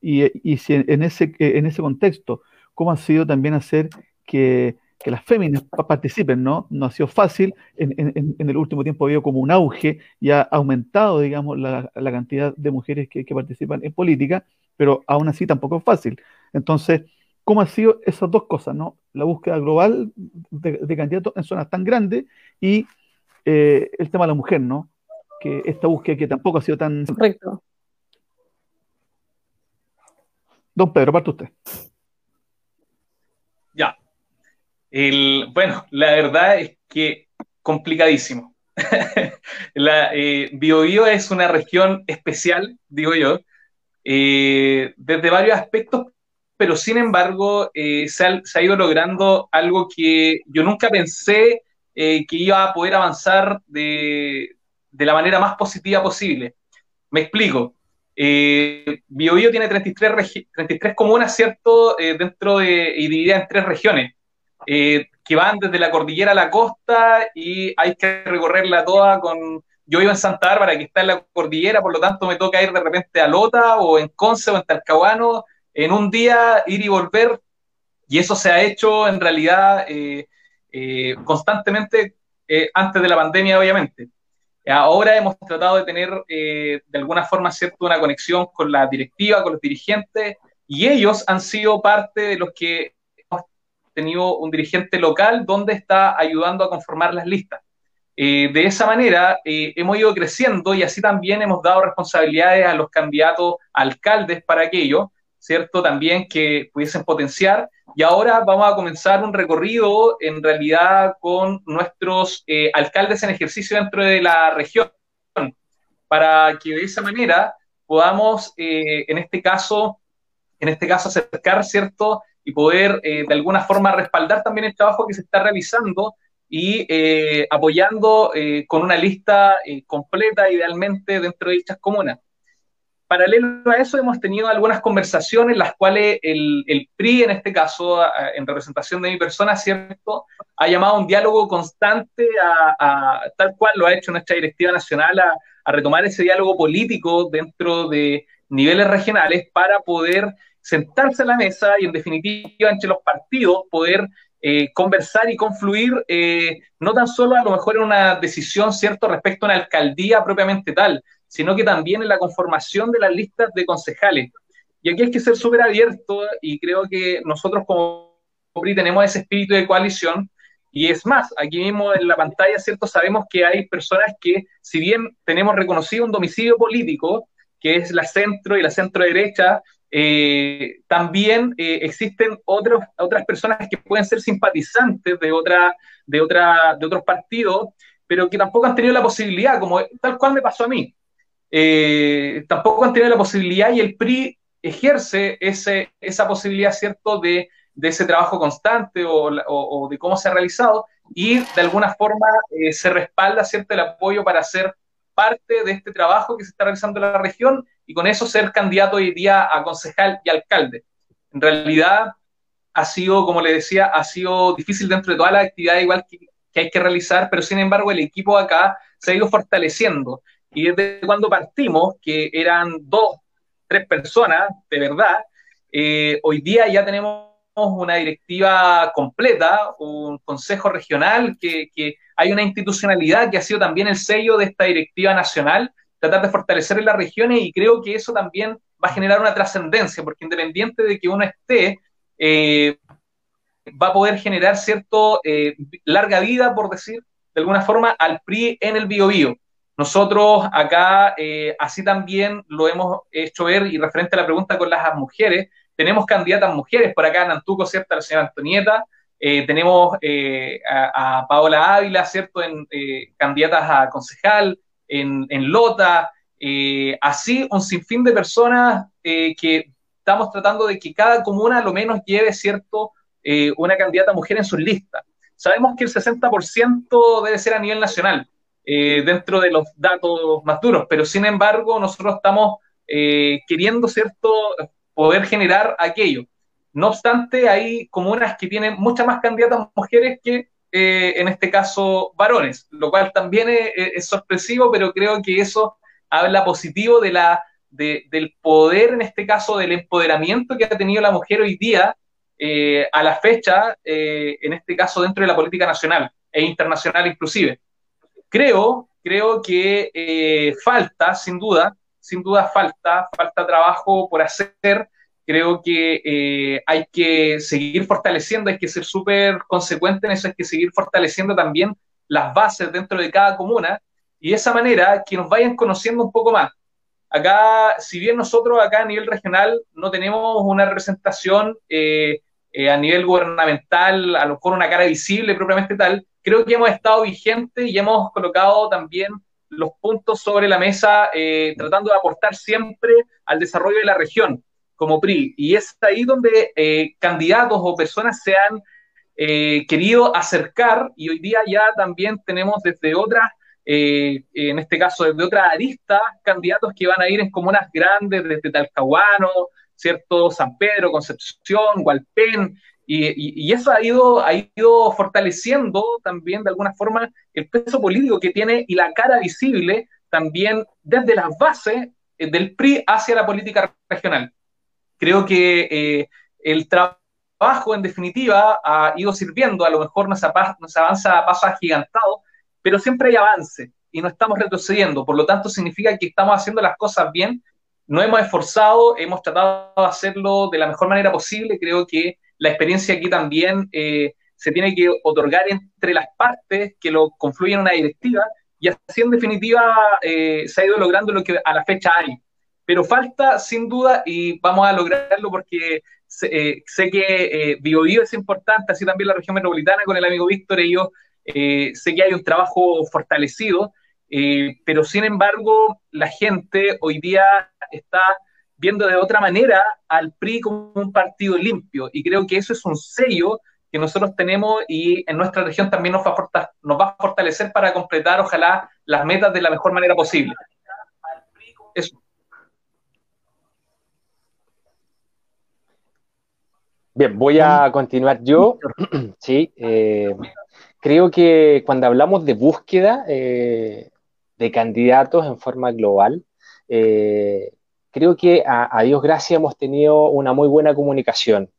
Y, y si en ese, en ese contexto, cómo ha sido también hacer que que las féminas participen, ¿no? No ha sido fácil, en, el último tiempo ha habido como un auge y ha aumentado, digamos, la, cantidad de mujeres que, participan en política, pero aún así tampoco es fácil. Entonces, ¿cómo han sido esas dos cosas, ¿no? La búsqueda global de, candidatos en zonas tan grandes y eh, el tema de la mujer, ¿no? Que esta búsqueda que tampoco ha sido tan... Correcto. Don Pedro, parte usted. Ya, bueno, la verdad es que complicadísimo. la, eh, Bio, es una región especial, digo yo, eh, desde varios aspectos, pero sin embargo eh, se, ha, ido logrando algo que yo nunca pensé que iba a poder avanzar de, la manera más positiva posible. Me explico. Eh, Bio, tiene 33, 33 comunas, ¿cierto? dentro de, y dividida en tres regiones. Eh, que van desde la cordillera a la costa y hay que recorrerla toda con... Yo vivo en Santa Bárbara, que está en la cordillera, por lo tanto me toca ir de repente a Lota o en Conce o en Talcahuano, en un día ir y volver, y eso se ha hecho en realidad eh, eh, constantemente antes de la pandemia, obviamente. Ahora hemos tratado de tener de alguna forma cierto una conexión con la directiva, con los dirigentes, y ellos han sido parte de los que tenido un dirigente local donde está ayudando a conformar las listas. Eh, de esa manera eh, hemos ido creciendo y así también hemos dado responsabilidades a los candidatos alcaldes para aquello, ¿cierto? También que pudiesen potenciar. Y ahora vamos a comenzar un recorrido en realidad con nuestros eh, alcaldes en ejercicio dentro de la región, para que de esa manera podamos, en este caso, en este caso acercar, ¿cierto? y poder eh, de alguna forma respaldar también el trabajo que se está realizando y eh, apoyando eh, con una lista completa, idealmente, dentro de dichas comunas. Paralelo a eso, hemos tenido algunas conversaciones en las cuales el, PRI, en este caso, en representación de mi persona, ¿cierto?, ha llamado a un diálogo constante, a, tal cual lo ha hecho nuestra directiva nacional, a, a, retomar ese diálogo político dentro de niveles regionales para poder sentarse a la mesa y, en definitiva, entre los partidos, poder eh, conversar y confluir, eh, no tan solo a lo mejor en una decisión, ¿cierto?, respecto a una alcaldía propiamente tal, sino que también en la conformación de las listas de concejales. Y aquí hay que ser súper abierto y creo que nosotros como PRI tenemos ese espíritu de coalición. Y es más, aquí mismo en la pantalla, ¿cierto? Sabemos que hay personas que, si bien tenemos reconocido un domicilio político, que es la centro y la centro derecha, eh, también eh, existen otros, otras personas que pueden ser simpatizantes de, otra, de, otra, de otros partidos, pero que tampoco han tenido la posibilidad, como tal cual me pasó a mí. Eh, tampoco han la posibilidad y el PRI ejerce ese, esa posibilidad, ¿cierto?, de, de ese trabajo constante o, o, de cómo se ha realizado y de alguna forma eh, se respalda, ¿cierto?, el apoyo para ser parte de este trabajo que se está realizando en la región y con eso ser candidato hoy día a concejal y alcalde. En realidad ha sido, como le decía, ha sido difícil dentro de toda la actividad igual que hay que realizar, pero sin embargo el equipo acá se ha ido fortaleciendo. Y desde cuando partimos, que eran dos, tres personas, de verdad, eh, hoy día ya tenemos una directiva completa, un consejo regional, que, hay una institucionalidad que ha sido también el sello de esta directiva nacional, tratar de fortalecer en las regiones y creo que eso también va a generar una trascendencia, porque independiente de que uno esté, eh, va a poder generar cierto eh, larga vida, por decir de alguna forma, al PRI en el biobío. Nosotros acá, eh, así también lo hemos hecho ver, y referente a la pregunta con las mujeres, tenemos candidatas mujeres, por acá en Antuco, ¿cierto? La señora Antonieta, eh, tenemos eh, a, Paola Ávila, ¿cierto? En, candidatas a concejal, en, en Lota, así un sinfín de personas que estamos tratando de que cada comuna lo menos lleve, ¿cierto? una candidata mujer en sus listas. Sabemos que el 60% debe ser a nivel nacional, eh, dentro de los datos más duros, pero sin embargo nosotros estamos eh, queriendo, ¿cierto?, poder generar aquello. No obstante, hay comunas que tienen muchas más candidatas mujeres que, eh, en este caso, varones, lo cual también es, sorpresivo, pero creo que eso habla positivo de la, del poder, en este caso, del empoderamiento que ha tenido la mujer hoy día a la fecha, en este caso, dentro de la política nacional e internacional inclusive creo, creo que eh, falta, sin duda, sin duda falta, falta trabajo por hacer. Creo que eh, hay que seguir fortaleciendo, hay que ser súper consecuente en eso, hay que seguir fortaleciendo también las bases dentro de cada comuna y de esa manera que nos vayan conociendo un poco más. Acá, si bien nosotros acá a nivel regional no tenemos una representación eh, a nivel gubernamental, a lo mejor una cara visible propiamente tal, creo que hemos estado vigentes y hemos colocado también los puntos sobre la mesa, eh, tratando de aportar siempre al desarrollo de la región como PRI. Y es ahí donde eh, candidatos o personas se han eh, querido acercar y hoy día ya también tenemos desde otras, en este caso desde otras aristas, candidatos que van a ir en comunas grandes, desde Talcahuano, ¿cierto? San Pedro, Concepción, Hualpén, y, eso ha ido, ha ido fortaleciendo también de alguna forma el peso político que tiene y la cara visible también desde las bases eh, del PRI hacia la política regional. Creo que eh, el trabajo, en definitiva, ha ido sirviendo, a lo mejor nos, avanza a pasos pero siempre hay avance y no estamos retrocediendo. Por lo tanto, significa que estamos haciendo las cosas bien, no hemos esforzado, hemos tratado de hacerlo de la mejor manera posible. Creo que la experiencia aquí también eh, se tiene que otorgar entre las partes que lo confluyen en una directiva y así en definitiva eh, se ha ido logrando lo que a la fecha hay. Pero falta sin duda y vamos a lograrlo porque sé, eh, sé que Bio, Bio es importante, así también la región metropolitana con el amigo Víctor y yo, sé que hay un trabajo fortalecido, pero sin embargo la gente hoy día está viendo de otra manera al PRI como un partido limpio. Y creo que eso es un sello que nosotros tenemos y en nuestra región también nos va a, nos va a fortalecer para completar, ojalá, las metas de la mejor manera posible. Bien, voy a continuar yo. Sí, eh, creo que cuando hablamos de búsqueda eh, de candidatos en forma global, eh, creo que a, Dios gracias hemos tenido una muy buena comunicación.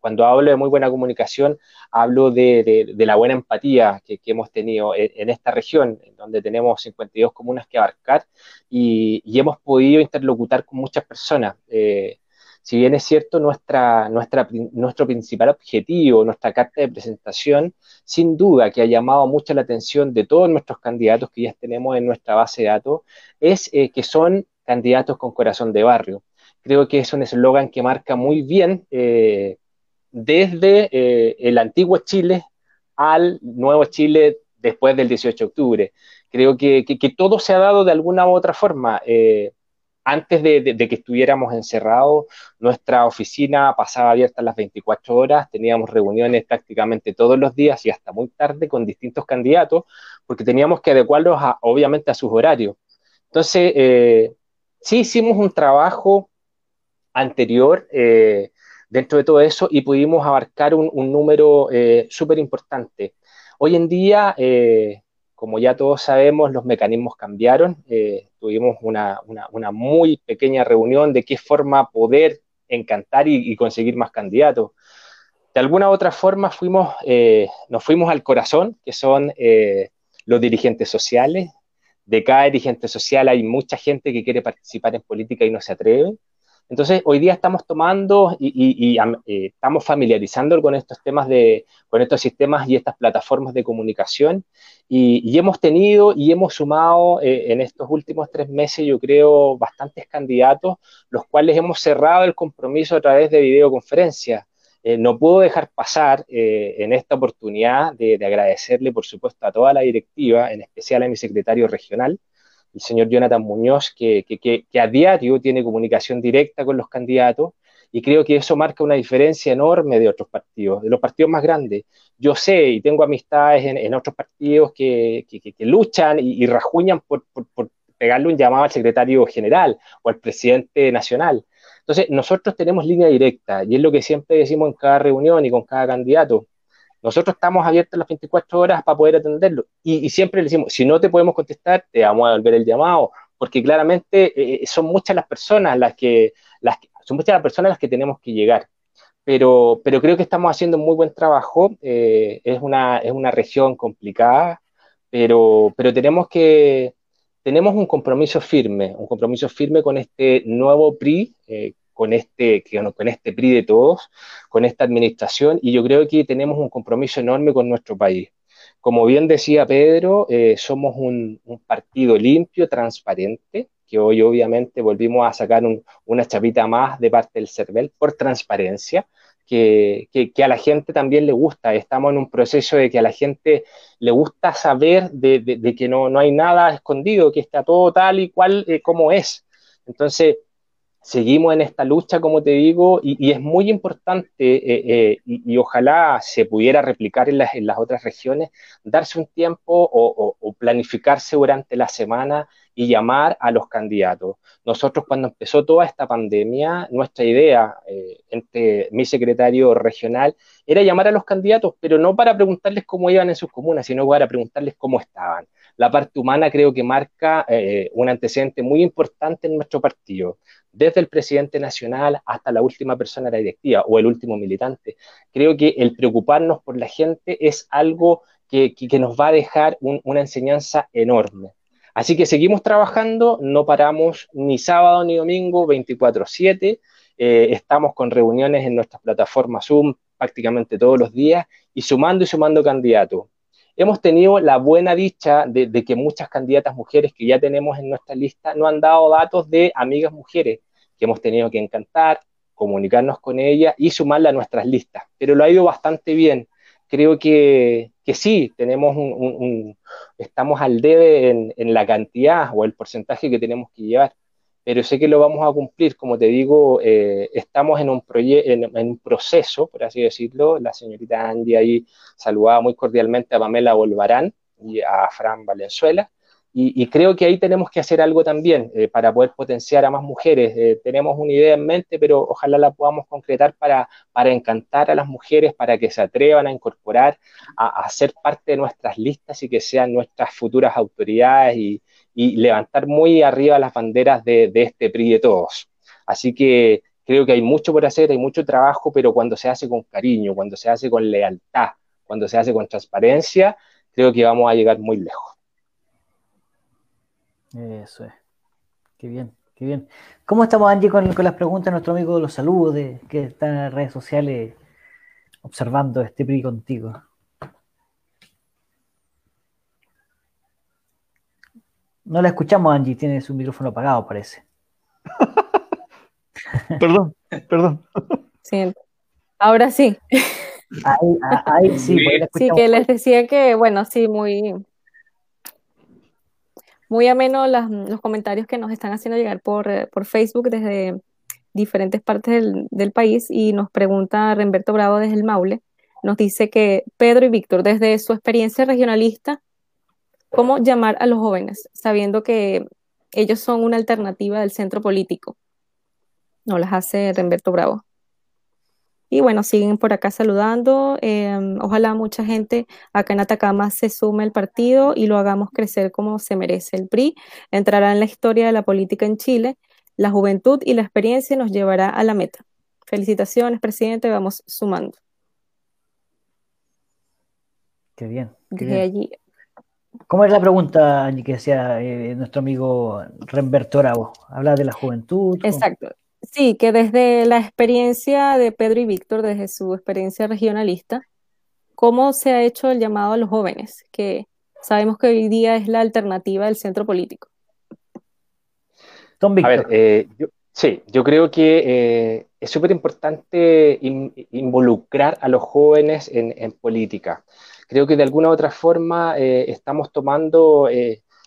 cuando hablo de muy buena comunicación, hablo de, la buena empatía que, hemos tenido en, esta región, donde tenemos 52 comunas que abarcar y, y hemos podido interlocutar con muchas personas si bien es cierto, nuestra, nuestra, nuestro principal objetivo, nuestra carta de presentación, sin duda que ha llamado mucho la atención de todos nuestros candidatos que ya tenemos en nuestra base de datos, es eh, que son candidatos con corazón de barrio. Creo que es un eslogan que marca muy bien eh, desde eh, el antiguo Chile al nuevo Chile después del 18 de octubre. Creo que, que, todo se ha dado de alguna u otra forma antes de, que estuviéramos encerrados, nuestra oficina pasaba abierta las 24 horas, teníamos reuniones prácticamente todos los días y hasta muy tarde con distintos candidatos, porque teníamos que adecuarlos obviamente a sus horarios. Entonces, eh, sí hicimos un trabajo anterior eh, dentro de todo eso y pudimos abarcar un, número eh, súper importante. Hoy en día, como ya todos sabemos, los mecanismos cambiaron. Eh, tuvimos una, muy pequeña reunión de qué forma poder encantar y, conseguir más candidatos. De alguna u otra forma fuimos, eh, nos fuimos al corazón, que son eh, los dirigentes sociales. De cada dirigente social hay mucha gente que quiere participar en política y no se atreve. Entonces, hoy día estamos tomando y, eh, estamos familiarizando con estos temas de, con estos sistemas y estas plataformas de comunicación y, hemos tenido y hemos sumado eh, en estos últimos tres meses, yo creo, bastantes candidatos, los cuales hemos cerrado el compromiso a través de videoconferencias. Eh, no puedo dejar pasar en esta oportunidad de, de agradecerle, por supuesto, a toda la directiva, en especial a mi secretario regional, el señor Jonathan Muñoz, que, a diario tiene comunicación directa con los candidatos, y creo que eso marca una diferencia enorme de otros partidos, de los partidos más grandes. Yo sé y tengo amistades en, otros partidos que, luchan y, y rajuñan por, pegarle un llamado al secretario general o al presidente nacional. Entonces, nosotros tenemos línea directa y es lo que siempre decimos en cada reunión y con cada candidato. Nosotros estamos abiertos las 24 horas para poder atenderlo. Y, siempre le decimos, si no te podemos contestar, te vamos a devolver el llamado, porque claramente eh, eh, son muchas las personas las que, las son muchas las personas las que tenemos que llegar. Pero, pero creo que estamos haciendo muy buen trabajo. Eh, es, una, es una región complicada, pero, pero tenemos que, tenemos un compromiso firme, un compromiso firme con este nuevo PRI, con este, con este PRI de todos, con esta administración, y yo creo que tenemos un compromiso enorme con nuestro país. Como bien decía Pedro, eh, somos un, partido limpio, transparente, que hoy obviamente volvimos a sacar una chapita más de parte del CERVEL por transparencia, que, a la gente también le gusta. Estamos en un proceso de que a la gente le gusta saber de, que no, no, hay nada escondido, que está todo tal y cual eh, como es. Entonces, seguimos en esta lucha, como te digo, y, es muy importante, eh, eh, y, ojalá se pudiera replicar en las, otras regiones, darse un tiempo o, planificarse durante la semana y llamar a los candidatos. Nosotros cuando empezó toda esta pandemia, nuestra idea eh, entre mi secretario regional era llamar a los candidatos, pero no para preguntarles cómo iban en sus comunas, sino para preguntarles cómo estaban la parte humana creo que marca eh, un antecedente muy importante en nuestro partido, desde el presidente nacional hasta la última persona de la directiva o el último militante. Creo que el preocuparnos por la gente es algo que, nos va a dejar una enseñanza enorme. Así que seguimos trabajando, no paramos ni sábado ni domingo, 24/7. Eh, estamos con reuniones en nuestras plataformas Zoom prácticamente todos los días y sumando y sumando candidatos hemos tenido la buena dicha de, que muchas candidatas mujeres que ya tenemos en nuestra lista no han dado datos de amigas mujeres que hemos tenido que encantar, comunicarnos con ellas y sumarla a nuestras listas. Pero lo ha ido bastante bien. Creo que, sí, tenemos un, estamos al debe en la cantidad o el porcentaje que tenemos que llevar pero sé que lo vamos a cumplir. Como te digo, eh, estamos en un, en, en, un proceso, por así decirlo. La señorita Andy ahí saludaba muy cordialmente a Pamela Volvarán y a Fran Valenzuela. y, creo que ahí tenemos que hacer algo también eh, para poder potenciar a más mujeres. Eh, tenemos una idea en mente, pero ojalá la podamos concretar para, para encantar a las mujeres, para que se atrevan a incorporar, a, ser parte de nuestras listas y que sean nuestras futuras autoridades y, levantar muy arriba las banderas de, de este PRI de todos. Así que creo que hay mucho por hacer, hay mucho trabajo, pero cuando se hace con cariño, cuando se hace con lealtad, cuando se hace con transparencia, creo que vamos a llegar muy lejos. Eso es. Qué bien, qué bien. ¿Cómo estamos, Angie, con, las preguntas de nuestro amigo de los saludos, de, que está en las redes sociales observando este PRI contigo? No la escuchamos, Angie, tiene su micrófono apagado, parece. perdón, perdón. Sí. Ahora sí. Ahí, sí, sí, que les decía que, bueno, sí, muy, muy ameno los comentarios que nos están haciendo llegar por, eh, por Facebook desde diferentes partes del, país y nos pregunta Remberto Bravo desde el Maule, nos dice que Pedro y Víctor, desde su experiencia regionalista, ¿cómo llamar a los jóvenes sabiendo que ellos son una alternativa del centro político? No las hace Remberto Bravo. Y bueno, siguen por acá saludando. Em, ojalá mucha gente acá en Atacama se sume al partido y lo hagamos crecer como se merece. El PRI entrará en la historia de la política en Chile. La juventud y la experiencia nos llevará a la meta. Felicitaciones, presidente. Vamos sumando. Qué bien. allí. ¿Cómo es la pregunta que hacía eh, nuestro amigo Remberto Bravo? Habla de la juventud. Exacto. Sí, que desde la experiencia de Pedro y Víctor, desde su experiencia regionalista, ¿cómo se ha hecho el llamado a los jóvenes? Que sabemos que hoy día es la alternativa del centro político. Don Víctor. A ver, eh, sí, yo creo que eh, es súper importante involucrar a los jóvenes en, política. Creo que de alguna u otra forma eh, estamos tomando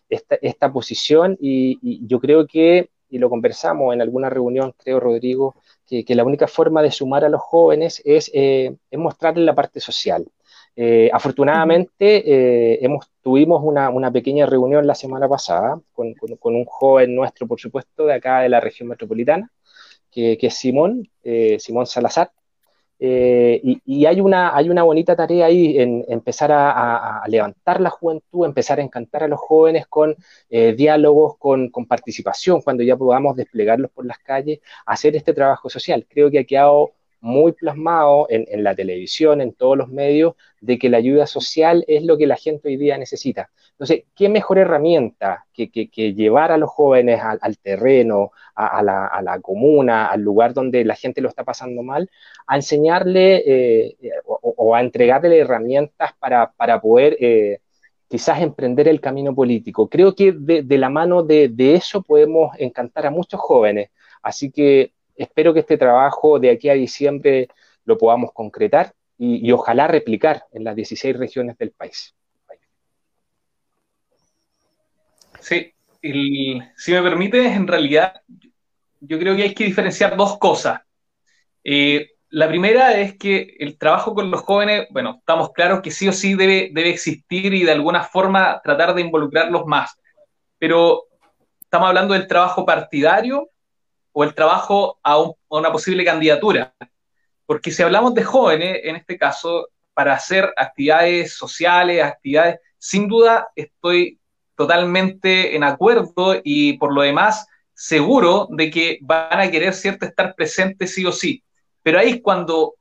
esta, posición y yo creo que y lo conversamos en alguna reunión, creo, Rodrigo, que, la única forma de sumar a los jóvenes es, eh, mostrarles la parte social. Eh, afortunadamente, eh, hemos, tuvimos una, pequeña reunión la semana pasada con, un joven nuestro, por supuesto, de acá de la región metropolitana, que, que es Simón, Simón Salazar, eh, y, hay, una, hay una bonita tarea ahí en empezar a, levantar la juventud, empezar a encantar a los jóvenes con eh, diálogos, con, con, participación, cuando ya podamos desplegarlos por las calles, hacer este trabajo social. Creo que ha quedado muy plasmado en, la televisión, en todos los medios, de que la ayuda social es lo que la gente hoy día necesita. Entonces, ¿qué mejor herramienta que, llevar a los jóvenes al, terreno, a, la, comuna, al lugar donde la gente lo está pasando mal, a enseñarle eh, o, a entregarle herramientas para, poder eh, quizás emprender el camino político? Creo que de, la mano de, de eso podemos encantar a muchos jóvenes. Así que espero que este trabajo de aquí a diciembre lo podamos concretar y, ojalá replicar en las 16 regiones del país. Sí, si me permite, en realidad yo creo que hay que diferenciar dos cosas. Eh, la primera es que el trabajo con los jóvenes, bueno, estamos claros que sí o sí debe, debe existir y de alguna forma tratar de involucrarlos más. Pero estamos hablando del trabajo partidario o el trabajo a, una posible candidatura. Porque si hablamos de jóvenes, en este caso, para hacer actividades sociales, actividades, sin duda estoy totalmente en acuerdo y por lo demás seguro de que van a querer cierto estar presentes sí o sí. Pero ahí es cuando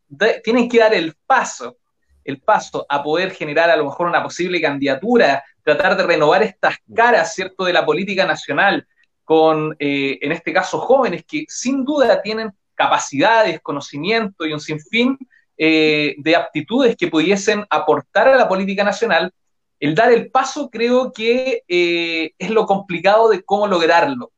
tienen que dar el paso, el paso a poder generar a lo mejor una posible candidatura, tratar de renovar estas caras, ¿cierto?, de la política nacional, con, eh, en este caso, jóvenes que sin duda tienen capacidades, conocimiento y un sinfín eh, de aptitudes que pudiesen aportar a la política nacional, el dar el paso creo que eh, es lo complicado de cómo lograrlo.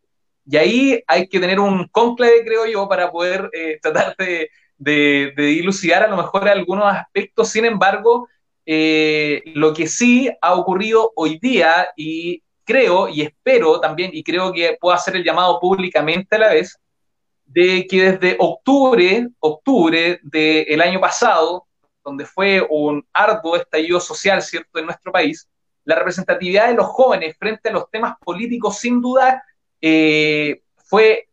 Y ahí hay que tener un conclave, creo yo, para poder tratar de, de, dilucidar a lo mejor algunos aspectos. Sin embargo, lo que sí ha ocurrido hoy día, y creo y espero también, y creo que puedo hacer el llamado públicamente a la vez, de que desde octubre, octubre del año pasado, donde fue un arduo estallido social, ¿cierto?, en nuestro país, la representatividad de los jóvenes frente a los temas políticos, sin duda, eh, fue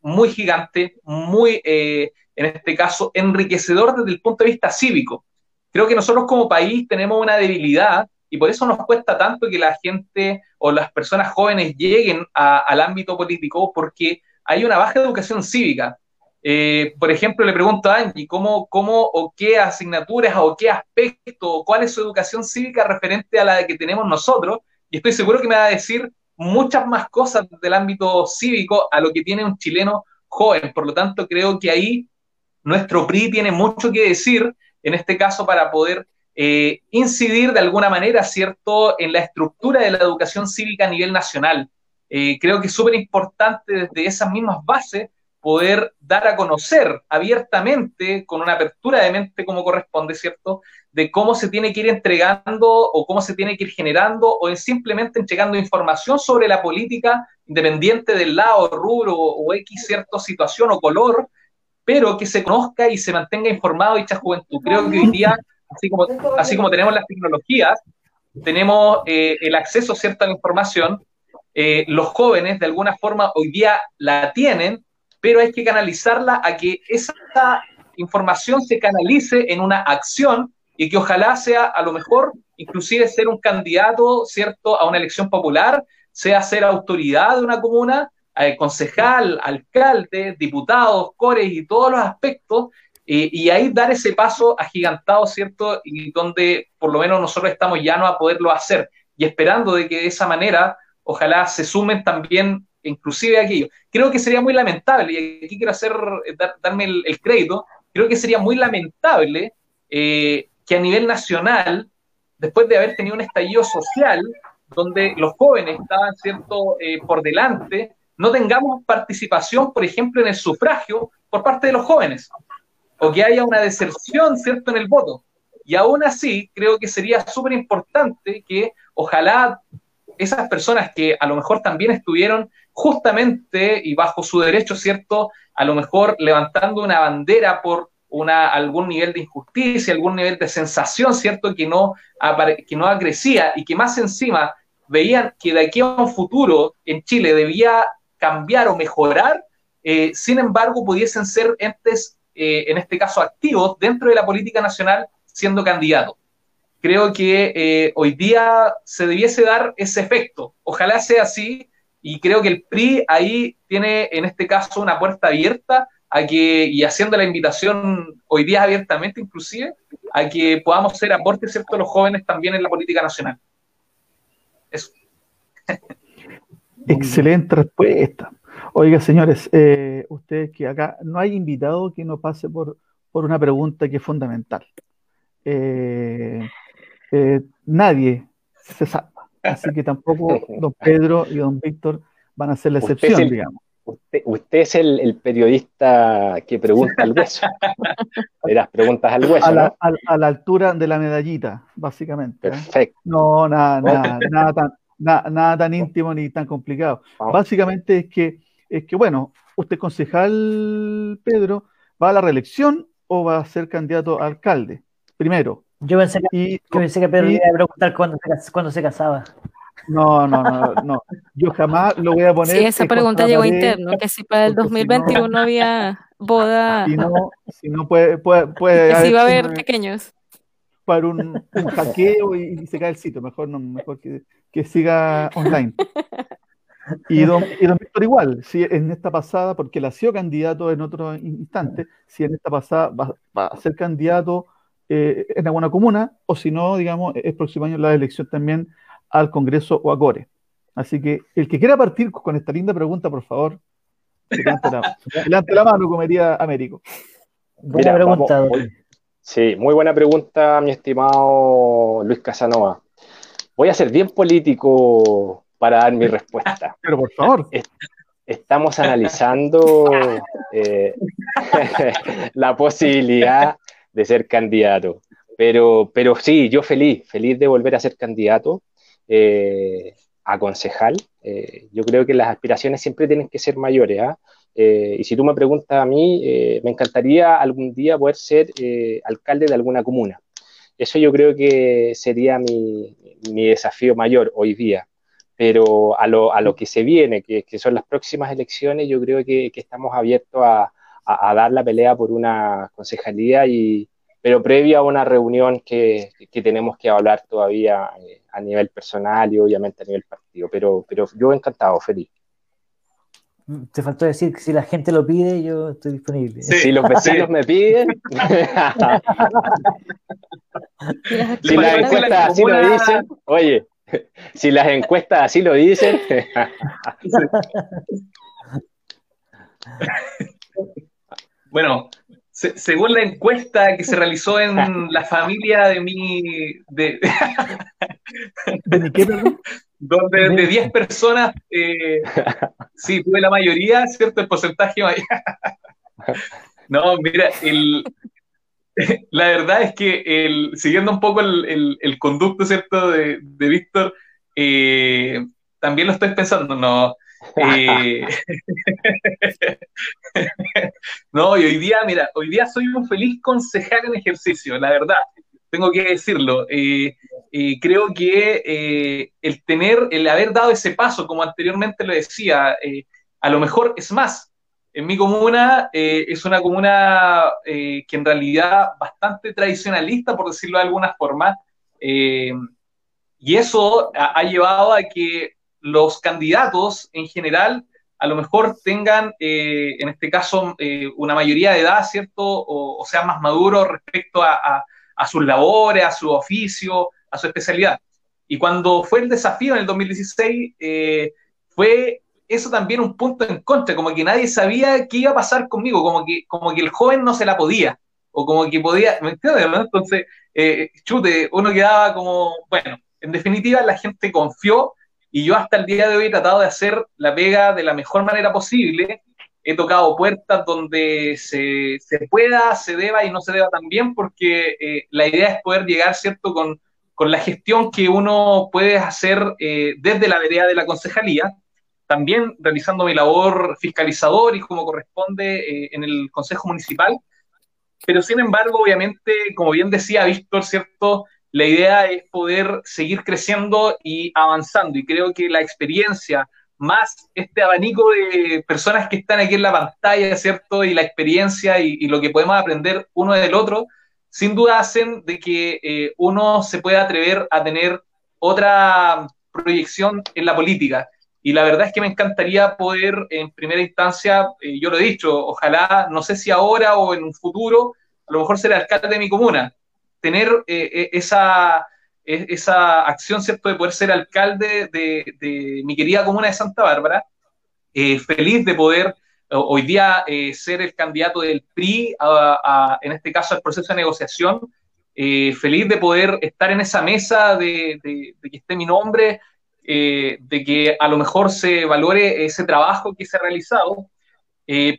muy gigante, muy, eh, en este caso, enriquecedor desde el punto de vista cívico. Creo que nosotros como país tenemos una debilidad y por eso nos cuesta tanto que la gente o las personas jóvenes lleguen al ámbito político, porque hay una baja educación cívica. Eh, por ejemplo, le pregunto a Angie, ¿cómo, ¿cómo o qué asignaturas o qué aspecto o cuál es su educación cívica referente a la que tenemos nosotros? Y estoy seguro que me va a decir muchas más cosas del ámbito cívico a lo que tiene un chileno joven. Por lo tanto, creo que ahí nuestro PRI tiene mucho que decir, en este caso, para poder eh, incidir de alguna manera, ¿cierto?, en la estructura de la educación cívica a nivel nacional. Eh, creo que es súper importante desde esas mismas bases poder dar a conocer abiertamente, con una apertura de mente como corresponde, ¿cierto?, de cómo se tiene que ir entregando o cómo se tiene que ir generando o simplemente entregando información sobre la política, independiente del lado, rubro o, X cierta situación o color, pero que se conozca y se mantenga informado dicha juventud. Creo que hoy día, así como, así como tenemos las tecnologías, tenemos eh, el acceso cierta a la información, eh, los jóvenes de alguna forma hoy día la tienen, pero hay que canalizarla a que esa información se canalice en una acción y que ojalá sea a lo mejor inclusive ser un candidato, ¿cierto?, a una elección popular, sea ser autoridad de una comuna, eh, concejal, alcalde, diputados, cores y todos los aspectos, y ahí dar ese paso agigantado, ¿cierto?, y donde por lo menos nosotros estamos ya no a poderlo hacer, y esperando de que de esa manera, ojalá se sumen también inclusive aquello. Creo que sería muy lamentable, y aquí quiero hacer, eh, darme el, crédito, creo que sería muy lamentable eh, que a nivel nacional, después de haber tenido un estallido social, donde los jóvenes estaban, ¿cierto?, eh, por delante, no tengamos participación, por ejemplo, en el sufragio por parte de los jóvenes, o que haya una deserción, ¿cierto?, en el voto. Y aún así, creo que sería súper importante que ojalá esas personas que a lo mejor también estuvieron justamente y bajo su derecho, ¿cierto? A lo mejor levantando una bandera por una, algún nivel de injusticia, algún nivel de sensación, ¿cierto? Que no, que no agresía y que más encima veían que de aquí a un futuro en Chile debía cambiar o mejorar, eh, sin embargo pudiesen ser entes, eh, en este caso activos, dentro de la política nacional siendo candidatos. Creo que eh, hoy día se debiese dar ese efecto. Ojalá sea así y creo que el PRI ahí tiene en este caso una puerta abierta a que, y haciendo la invitación hoy día abiertamente inclusive, a que podamos ser aportes, ¿cierto?, los jóvenes también en la política nacional. Eso. Excelente respuesta. Oiga, señores, eh, ustedes que acá no hay invitado que no pase por, por una pregunta que es fundamental. Eh, eh, nadie se sabe Así que tampoco don Pedro y don Víctor van a ser la excepción, digamos. Usted, es el, periodista que pregunta al hueso. las preguntas al hueso. A la, a, la, altura de la medallita, básicamente. Perfecto. No, nada, nada, nada tan, nada, tan íntimo ni tan complicado. Básicamente es que, es que, bueno, usted concejal Pedro, ¿va a la reelección o va a ser candidato a alcalde? Primero. Yo pensé que, pensé que Pedro iba a preguntar cuándo se, casaba. No, no, no, no. Yo jamás lo voy a poner. Sí, esa pregunta llegó interno, que si para el 2021 había boda. Si no, si no puede, puede, puede que si va a haber pequeños. Para un, un hackeo y, se cae el sitio. Mejor no, mejor que, que siga online. Y don, y don Víctor igual, si en esta pasada, porque él ha sido candidato en otro instante, si en esta pasada va, va a ser candidato eh, en alguna comuna, o si no, digamos, el próximo año la elección también al Congreso o a Core. Así que el que quiera partir con esta linda pregunta, por favor, levante la, la mano, como diría Américo. Buena pregunta. sí, muy buena pregunta, mi estimado Luis Casanova. Voy a ser bien político para dar mi respuesta. Pero por favor. Estamos analizando eh, la posibilidad de ser candidato. Pero, pero sí, yo feliz, feliz de volver a ser candidato eh, a concejal. Eh, yo creo que las aspiraciones siempre tienen que ser mayores. ¿ah? Eh, y si tú me preguntas a mí, me encantaría algún día poder ser alcalde de alguna comuna. Eso yo creo que sería mi, desafío mayor hoy día. Pero a lo, a lo que se viene, que, son las próximas elecciones, yo creo que, estamos abiertos a, dar la pelea por una concejalía, y, pero previa a una reunión que, tenemos que hablar todavía eh, a nivel personal y obviamente a nivel partido. Pero, pero yo encantado, feliz. Te faltó decir que si la gente lo pide, yo estoy disponible. Si los vecinos me piden. si las encuestas así lo dicen, oye, si las encuestas así lo dicen. bueno, según la encuesta que se realizó en la familia de mi. De, ¿De donde de 10 personas, eh, sí, tuve la mayoría, ¿cierto? El porcentaje mayor. no, mira, el, la verdad es que el, siguiendo un poco el, el, conducto, ¿cierto? De, de Víctor, eh, también lo estoy pensando, no. Eh, no, y hoy día, mira, hoy día soy un feliz concejal en ejercicio, la verdad tengo que decirlo. Eh, eh, creo que el tener, el haber dado ese paso, como anteriormente lo decía, a lo mejor es más. En mi comuna es una comuna que en realidad bastante tradicionalista, por decirlo de alguna forma, y eso ha, llevado a que los candidatos en general a lo mejor tengan, en este caso, una mayoría de edad, ¿cierto? O, sean más maduros respecto a, a sus labores, a su oficio, a su especialidad. Y cuando fue el desafío en el 2016, eh, fue eso también un punto en contra, como que nadie sabía qué iba a pasar conmigo, como que, como que el joven no se la podía, o como que podía, ¿me entiendes? Entonces, eh, chute, uno quedaba como, bueno, en definitiva la gente confió y yo hasta el día de hoy he tratado de hacer la pega de la mejor manera posible, he tocado puertas donde se, se, pueda, se deba y no se deba también, porque eh, la idea es poder llegar, ¿cierto?, con, con la gestión que uno puede hacer eh, desde la vereda de la concejalía, también realizando mi labor fiscalizador y como corresponde eh, en el Consejo Municipal. Pero sin embargo, obviamente, como bien decía Víctor, ¿cierto? La idea es poder seguir creciendo y avanzando. Y creo que la experiencia, más este abanico de personas que están aquí en la pantalla, ¿cierto? Y la experiencia y, lo que podemos aprender uno del otro, sin duda hacen de que eh, uno se pueda atrever a tener otra proyección en la política. Y la verdad es que me encantaría poder, en primera instancia, eh, yo lo he dicho, ojalá, no sé si ahora o en un futuro, a lo mejor ser alcalde de mi comuna, tener eh, esa esa acción, ¿cierto?, de poder ser alcalde de, mi querida comuna de Santa Bárbara. Eh, feliz de poder hoy día ser el candidato del PRI, en este caso al proceso de negociación. Feliz de poder estar en esa mesa, de, que esté mi nombre, de que a lo mejor se valore ese trabajo que se ha realizado.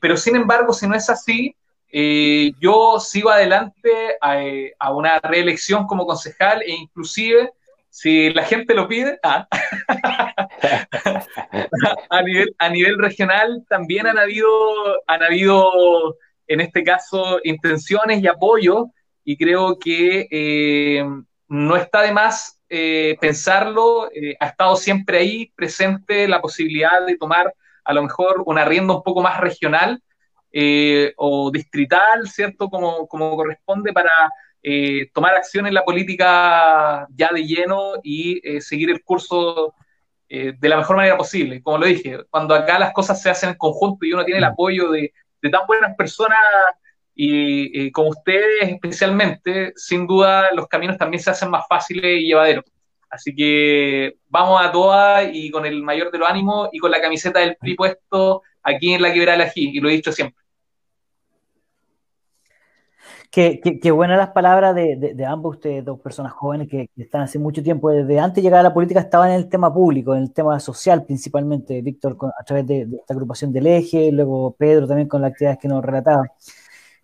pero sin embargo, si no es así, eh, yo sigo adelante a, una reelección como concejal e inclusive, si la gente lo pide, ah, a, nivel, a nivel regional también han habido, han habido, en este caso, intenciones y apoyo y creo que eh, no está de más eh, pensarlo, ha estado siempre ahí presente la posibilidad de tomar a lo mejor una rienda un poco más regional eh, o distrital, ¿cierto? Como, como corresponde para eh, tomar acción en la política ya de lleno y eh, seguir el curso de la mejor manera posible. Como lo dije, cuando acá las cosas se hacen en conjunto y uno tiene el mm. apoyo de, de tan buenas personas y como ustedes especialmente, sin duda los caminos también se hacen más fáciles y llevaderos. Así que vamos a todas y con el mayor de los ánimos y con la camiseta del PRI puesto aquí en la quebrada de la y lo he dicho siempre. Qué, qué, buenas las palabras de, de, ambos ustedes, dos personas jóvenes que, están hace mucho tiempo, desde antes de llegar a la política, estaban en el tema público, en el tema social principalmente. Víctor a través de, esta agrupación del eje, luego Pedro también con las actividades que nos relataba.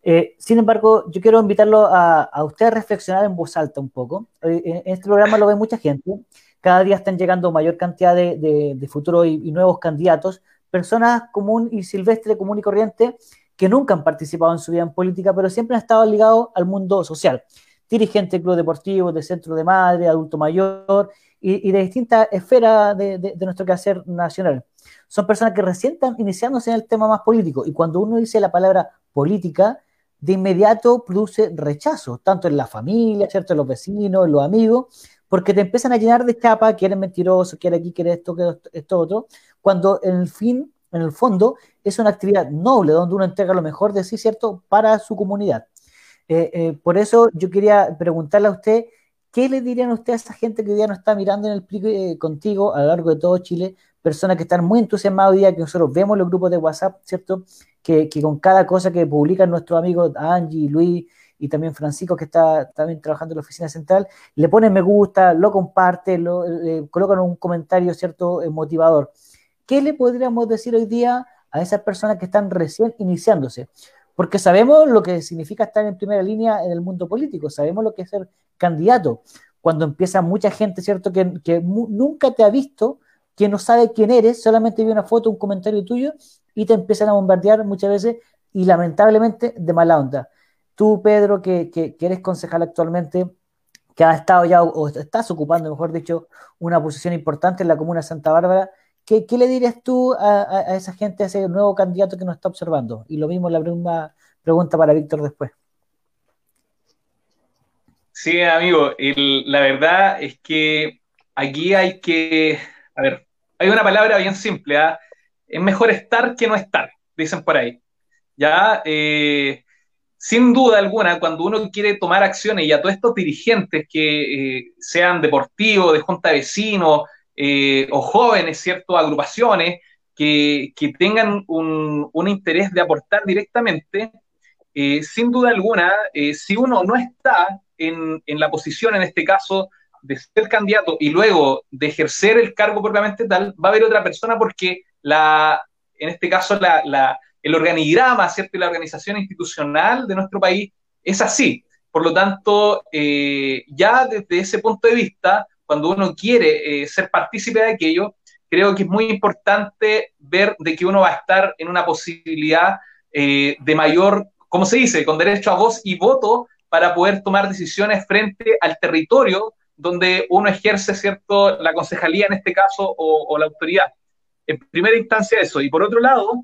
Eh, sin embargo, yo quiero invitarlo a, a usted a reflexionar en voz alta un poco. Eh, en, este programa lo ve mucha gente. Cada día están llegando mayor cantidad de, de futuros y, y nuevos candidatos, personas común y silvestre, común y corriente, que nunca han participado en su vida en política, pero siempre han estado ligados al mundo social. dirigentes de club deportivo, de centro de madre, adulto mayor y, de distintas esferas de, de, nuestro quehacer nacional. Son personas que recién están iniciándose en el tema más político y cuando uno dice la palabra política, de inmediato produce rechazo, tanto en la familia, ¿cierto? en los vecinos, en los amigos, porque te empiezan a llenar de chapa, que eres mentiroso, que eres aquí, que eres esto, que esto, otro, cuando en el fin, en el fondo, es una actividad noble, donde uno entrega lo mejor de sí, ¿cierto?, para su comunidad. Eh, eh, por eso yo quería preguntarle a usted, ¿qué le dirían a usted a esa gente que hoy día no está mirando en el eh, contigo a lo largo de todo Chile? Personas que están muy entusiasmadas hoy día, que nosotros vemos los grupos de WhatsApp, ¿cierto? Que, que con cada cosa que publican nuestros amigos Angie, Luis, y también Francisco, que está también trabajando en la oficina central, le ponen me gusta, lo comparte, lo, colocan un comentario, ¿cierto?, eh, motivador. ¿Qué le podríamos decir hoy día a esas personas que están recién iniciándose? Porque sabemos lo que significa estar en primera línea en el mundo político, sabemos lo que es ser candidato. Cuando empieza mucha gente, ¿cierto?, que, que nunca te ha visto, que no sabe quién eres, solamente ve una foto, un comentario tuyo y te empiezan a bombardear muchas veces y lamentablemente de mala onda. Tú, Pedro, que, eres concejal actualmente, que has estado ya, o estás ocupando, mejor dicho, una posición importante en la comuna de Santa Bárbara, ¿qué, le dirías tú a, esa gente, a ese nuevo candidato que nos está observando? Y lo mismo la primera pregunta para Víctor después. Sí, amigo, la verdad es que aquí hay que, a ver, hay una palabra bien simple, ¿ah? es mejor estar que no estar, dicen por ahí. Ya, eh, sin duda alguna, cuando uno quiere tomar acciones y a todos estos dirigentes que eh, sean deportivos, de junta de vecinos eh, o jóvenes, ¿cierto? Agrupaciones que, tengan un, interés de aportar directamente, sin duda alguna, si uno no está en, la posición, en este caso, de ser candidato y luego de ejercer el cargo propiamente tal, va a haber otra persona porque la, en este caso la el organigrama, ¿cierto? Y la organización institucional de nuestro país es así. Por lo tanto, eh, ya desde ese punto de vista, cuando uno quiere eh, ser partícipe de aquello, creo que es muy importante ver de que uno va a estar en una posibilidad eh, de mayor, ¿cómo se dice?, con derecho a voz y voto para poder tomar decisiones frente al territorio donde uno ejerce, ¿cierto?, la concejalía en este caso o, la autoridad. En primera instancia eso. Y por otro lado,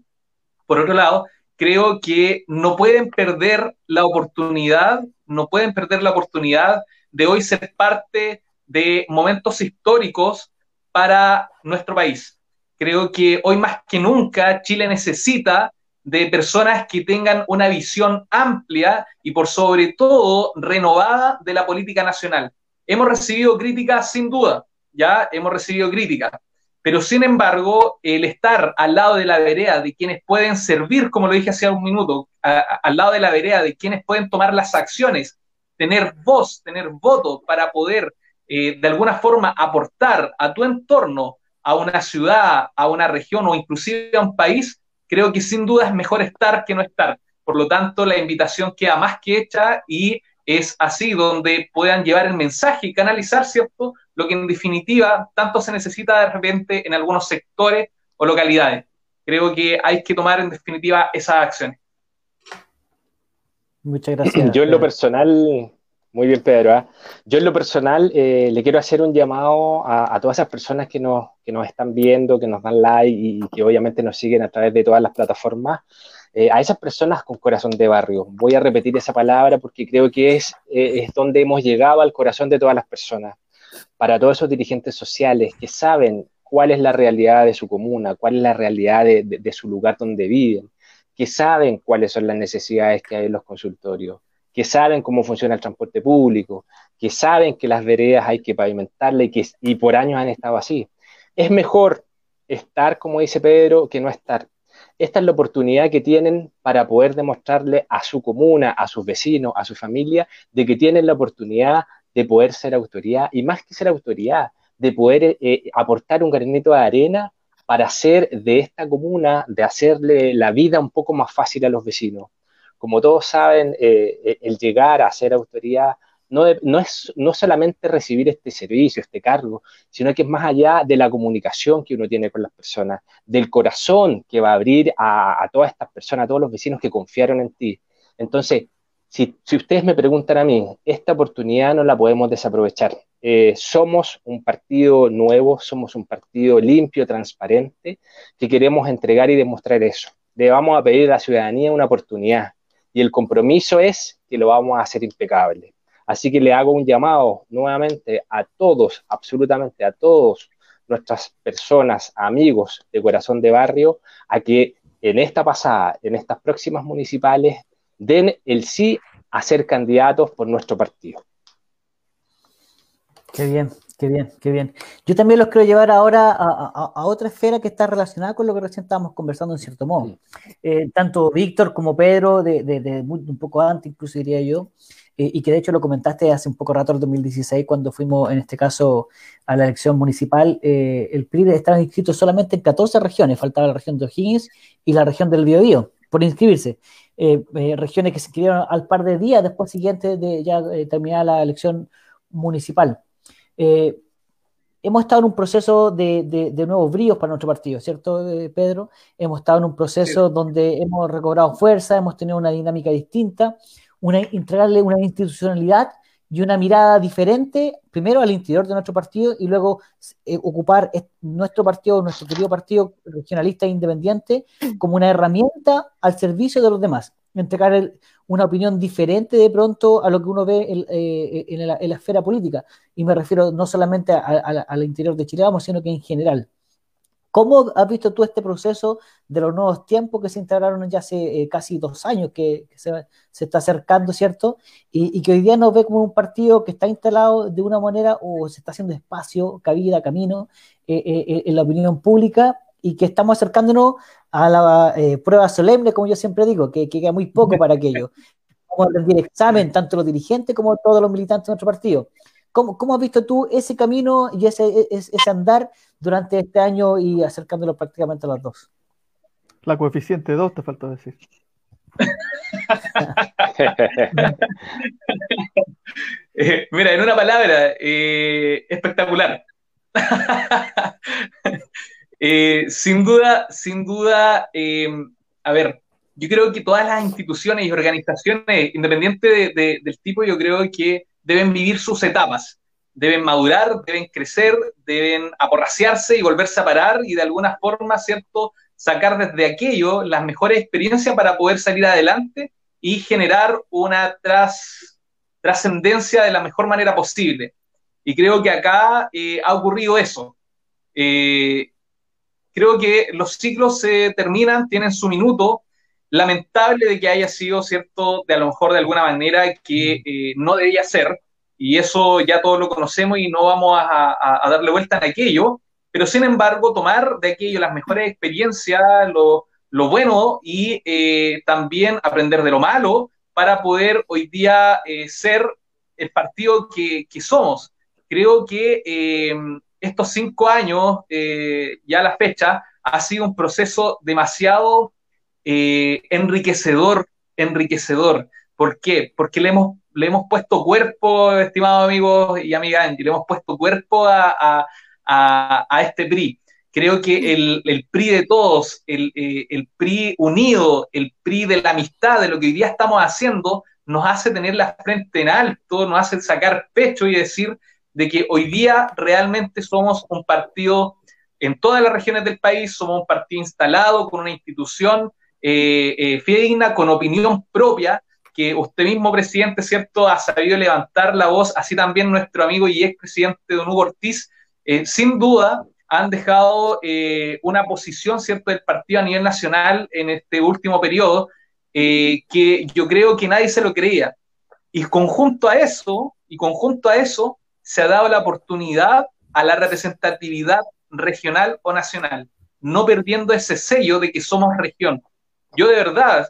por otro lado, creo que no pueden perder la oportunidad, no pueden perder la oportunidad de hoy ser parte de momentos históricos para nuestro país. Creo que hoy más que nunca Chile necesita de personas que tengan una visión amplia y por sobre todo renovada de la política nacional. Hemos recibido críticas sin duda, ya hemos recibido críticas, pero sin embargo, el estar al lado de la vereda de quienes pueden servir, como lo dije hace un minuto, al lado de la vereda de quienes pueden tomar las acciones, tener voz, tener voto para poder eh, de alguna forma aportar a tu entorno, a una ciudad, a una región o inclusive a un país, creo que sin duda es mejor estar que no estar. Por lo tanto, la invitación queda más que hecha y es así donde puedan llevar el mensaje y canalizar, ¿cierto? lo que en definitiva tanto se necesita de repente en algunos sectores o localidades. Creo que hay que tomar en definitiva esas acciones. Muchas gracias. Yo en lo personal, muy bien Pedro, ¿ah? yo en lo personal eh, le quiero hacer un llamado a, todas esas personas que nos, que nos están viendo, que nos dan like y que obviamente nos siguen a través de todas las plataformas. Eh, a esas personas con corazón de barrio. Voy a repetir esa palabra porque creo que es, eh, es donde hemos llegado al corazón de todas las personas para todos esos dirigentes sociales que saben cuál es la realidad de su comuna, cuál es la realidad de, su lugar donde viven, que saben cuáles son las necesidades que hay en los consultorios, que saben cómo funciona el transporte público, que saben que las veredas hay que pavimentarlas y que y por años han estado así. Es mejor estar, como dice Pedro, que no estar. Esta es la oportunidad que tienen para poder demostrarle a su comuna, a sus vecinos, a su familia, de que tienen la oportunidad de poder ser autoridad y más que ser autoridad, de poder eh, eh, aportar un granito de arena para hacer de esta comuna, de hacerle la vida un poco más fácil a los vecinos. Como todos saben, eh, el llegar a ser autoridad no, no, es no solamente recibir este servicio, este cargo, sino que es más allá de la comunicación que uno tiene con las personas, del corazón que va a abrir a, todas estas personas, a todos los vecinos que confiaron en ti. Entonces, si, ustedes me preguntan a mí, esta oportunidad no la podemos desaprovechar. Eh, somos un partido nuevo, somos un partido limpio, transparente, que queremos entregar y demostrar eso. Le vamos a pedir a la ciudadanía una oportunidad y el compromiso es que lo vamos a hacer impecable. Así que le hago un llamado nuevamente a todos, absolutamente a todos nuestras personas, amigos de corazón de barrio, a que en esta pasada, en estas próximas municipales, den el sí a ser candidatos por nuestro partido. Qué bien, qué bien, qué bien. Yo también los quiero llevar ahora a, otra esfera que está relacionada con lo que recién estábamos conversando en cierto modo. Eh, tanto Víctor como Pedro, de, un poco antes, incluso diría yo, eh, y que de hecho lo comentaste hace un poco rato, en 2016, cuando fuimos, en este caso, a la elección municipal, eh, el PRI estaba inscrito solamente en 14 regiones, faltaba la región de O'Higgins y la región del Biobío por inscribirse. Eh, regiones que se inscribieron al par de días después siguiente de ya terminar la elección municipal. hemos estado en un proceso de, nuevos bríos para nuestro partido, ¿cierto, Pedro? Hemos estado en un proceso donde hemos recobrado fuerza, hemos tenido una dinámica distinta una, entregarle una institucionalidad y una mirada diferente, primero al interior de nuestro partido y luego eh, ocupar nuestro partido, nuestro querido partido regionalista e independiente, como una herramienta al servicio de los demás. Entregar una opinión diferente de pronto a lo que uno ve eh, en, la, esfera política. Y me refiero no solamente al interior de Chile, vamos, sino que en general. ¿Cómo has visto tú este proceso de los nuevos tiempos que se integraron ya hace eh, casi dos años, que, se, está acercando, ¿cierto? Y, que hoy día nos ve como un partido que está instalado de una manera o se está haciendo espacio, cabida, camino eh, eh, en la opinión pública y que estamos acercándonos a la prueba solemne, como yo siempre digo, que, queda muy poco para aquello. Vamos a rendir examen, tanto los dirigentes como todos los militantes de nuestro partido. ¿Cómo, ¿Cómo, has visto tú ese camino y ese, e, ese, andar durante este año y acercándolo prácticamente a los dos? La coeficiente 2 te falta decir. Eh, mira, en una palabra, eh, espectacular. Eh, sin duda, sin duda, a ver, yo creo que todas las instituciones y organizaciones, independiente del tipo, yo creo que deben vivir sus etapas, deben madurar, deben crecer, deben aporraciarse y volverse a parar y de alguna forma, ¿cierto?, sacar desde aquello las mejores experiencias para poder salir adelante y generar una trascendencia de la mejor manera posible. Y creo que acá eh, ha ocurrido eso. Eh, creo que los ciclos se terminan, tienen su minuto, lamentable de que haya sido, ¿cierto?, de a lo mejor de alguna manera que eh, no debía ser, y eso ya todos lo conocemos y no vamos a, darle vuelta en aquello, pero sin embargo tomar de aquello las mejores experiencias, lo, bueno y eh, también aprender de lo malo para poder hoy día eh, ser el partido que, somos. Creo que estos cinco años, ya la fecha, ha sido un proceso demasiado eh, enriquecedor, enriquecedor. ¿Por qué? Porque le hemos, le hemos puesto cuerpo, estimados amigos y amigas, le hemos puesto cuerpo a, este PRI. Creo que el, PRI de todos, el, eh, el, PRI unido, el PRI de la amistad, de lo que hoy día estamos haciendo, nos hace tener la frente en alto, nos hace sacar pecho y decir de que hoy día realmente somos un partido en todas las regiones del país, somos un partido instalado con una institución eh, eh, con opinión propia, que usted mismo, presidente, ¿cierto?, ha sabido levantar la voz, así también nuestro amigo y expresidente Don Hugo Ortiz, eh, sin duda han dejado eh, una posición, ¿cierto?, del partido a nivel nacional en este último periodo, que yo creo que nadie se lo creía. Y conjunto a eso, y conjunto a eso, se ha dado la oportunidad a la representatividad regional o nacional, no perdiendo ese sello de que somos región yo de verdad,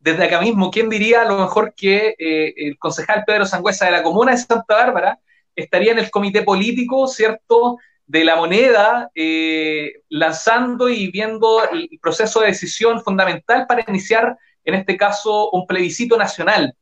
desde acá mismo, ¿quién diría a lo mejor que eh, el concejal Pedro Sangüesa de la comuna de Santa Bárbara estaría en el comité político, ¿cierto?, de la moneda, eh, lanzando y viendo el proceso de decisión fundamental para iniciar, en este caso, un plebiscito nacional,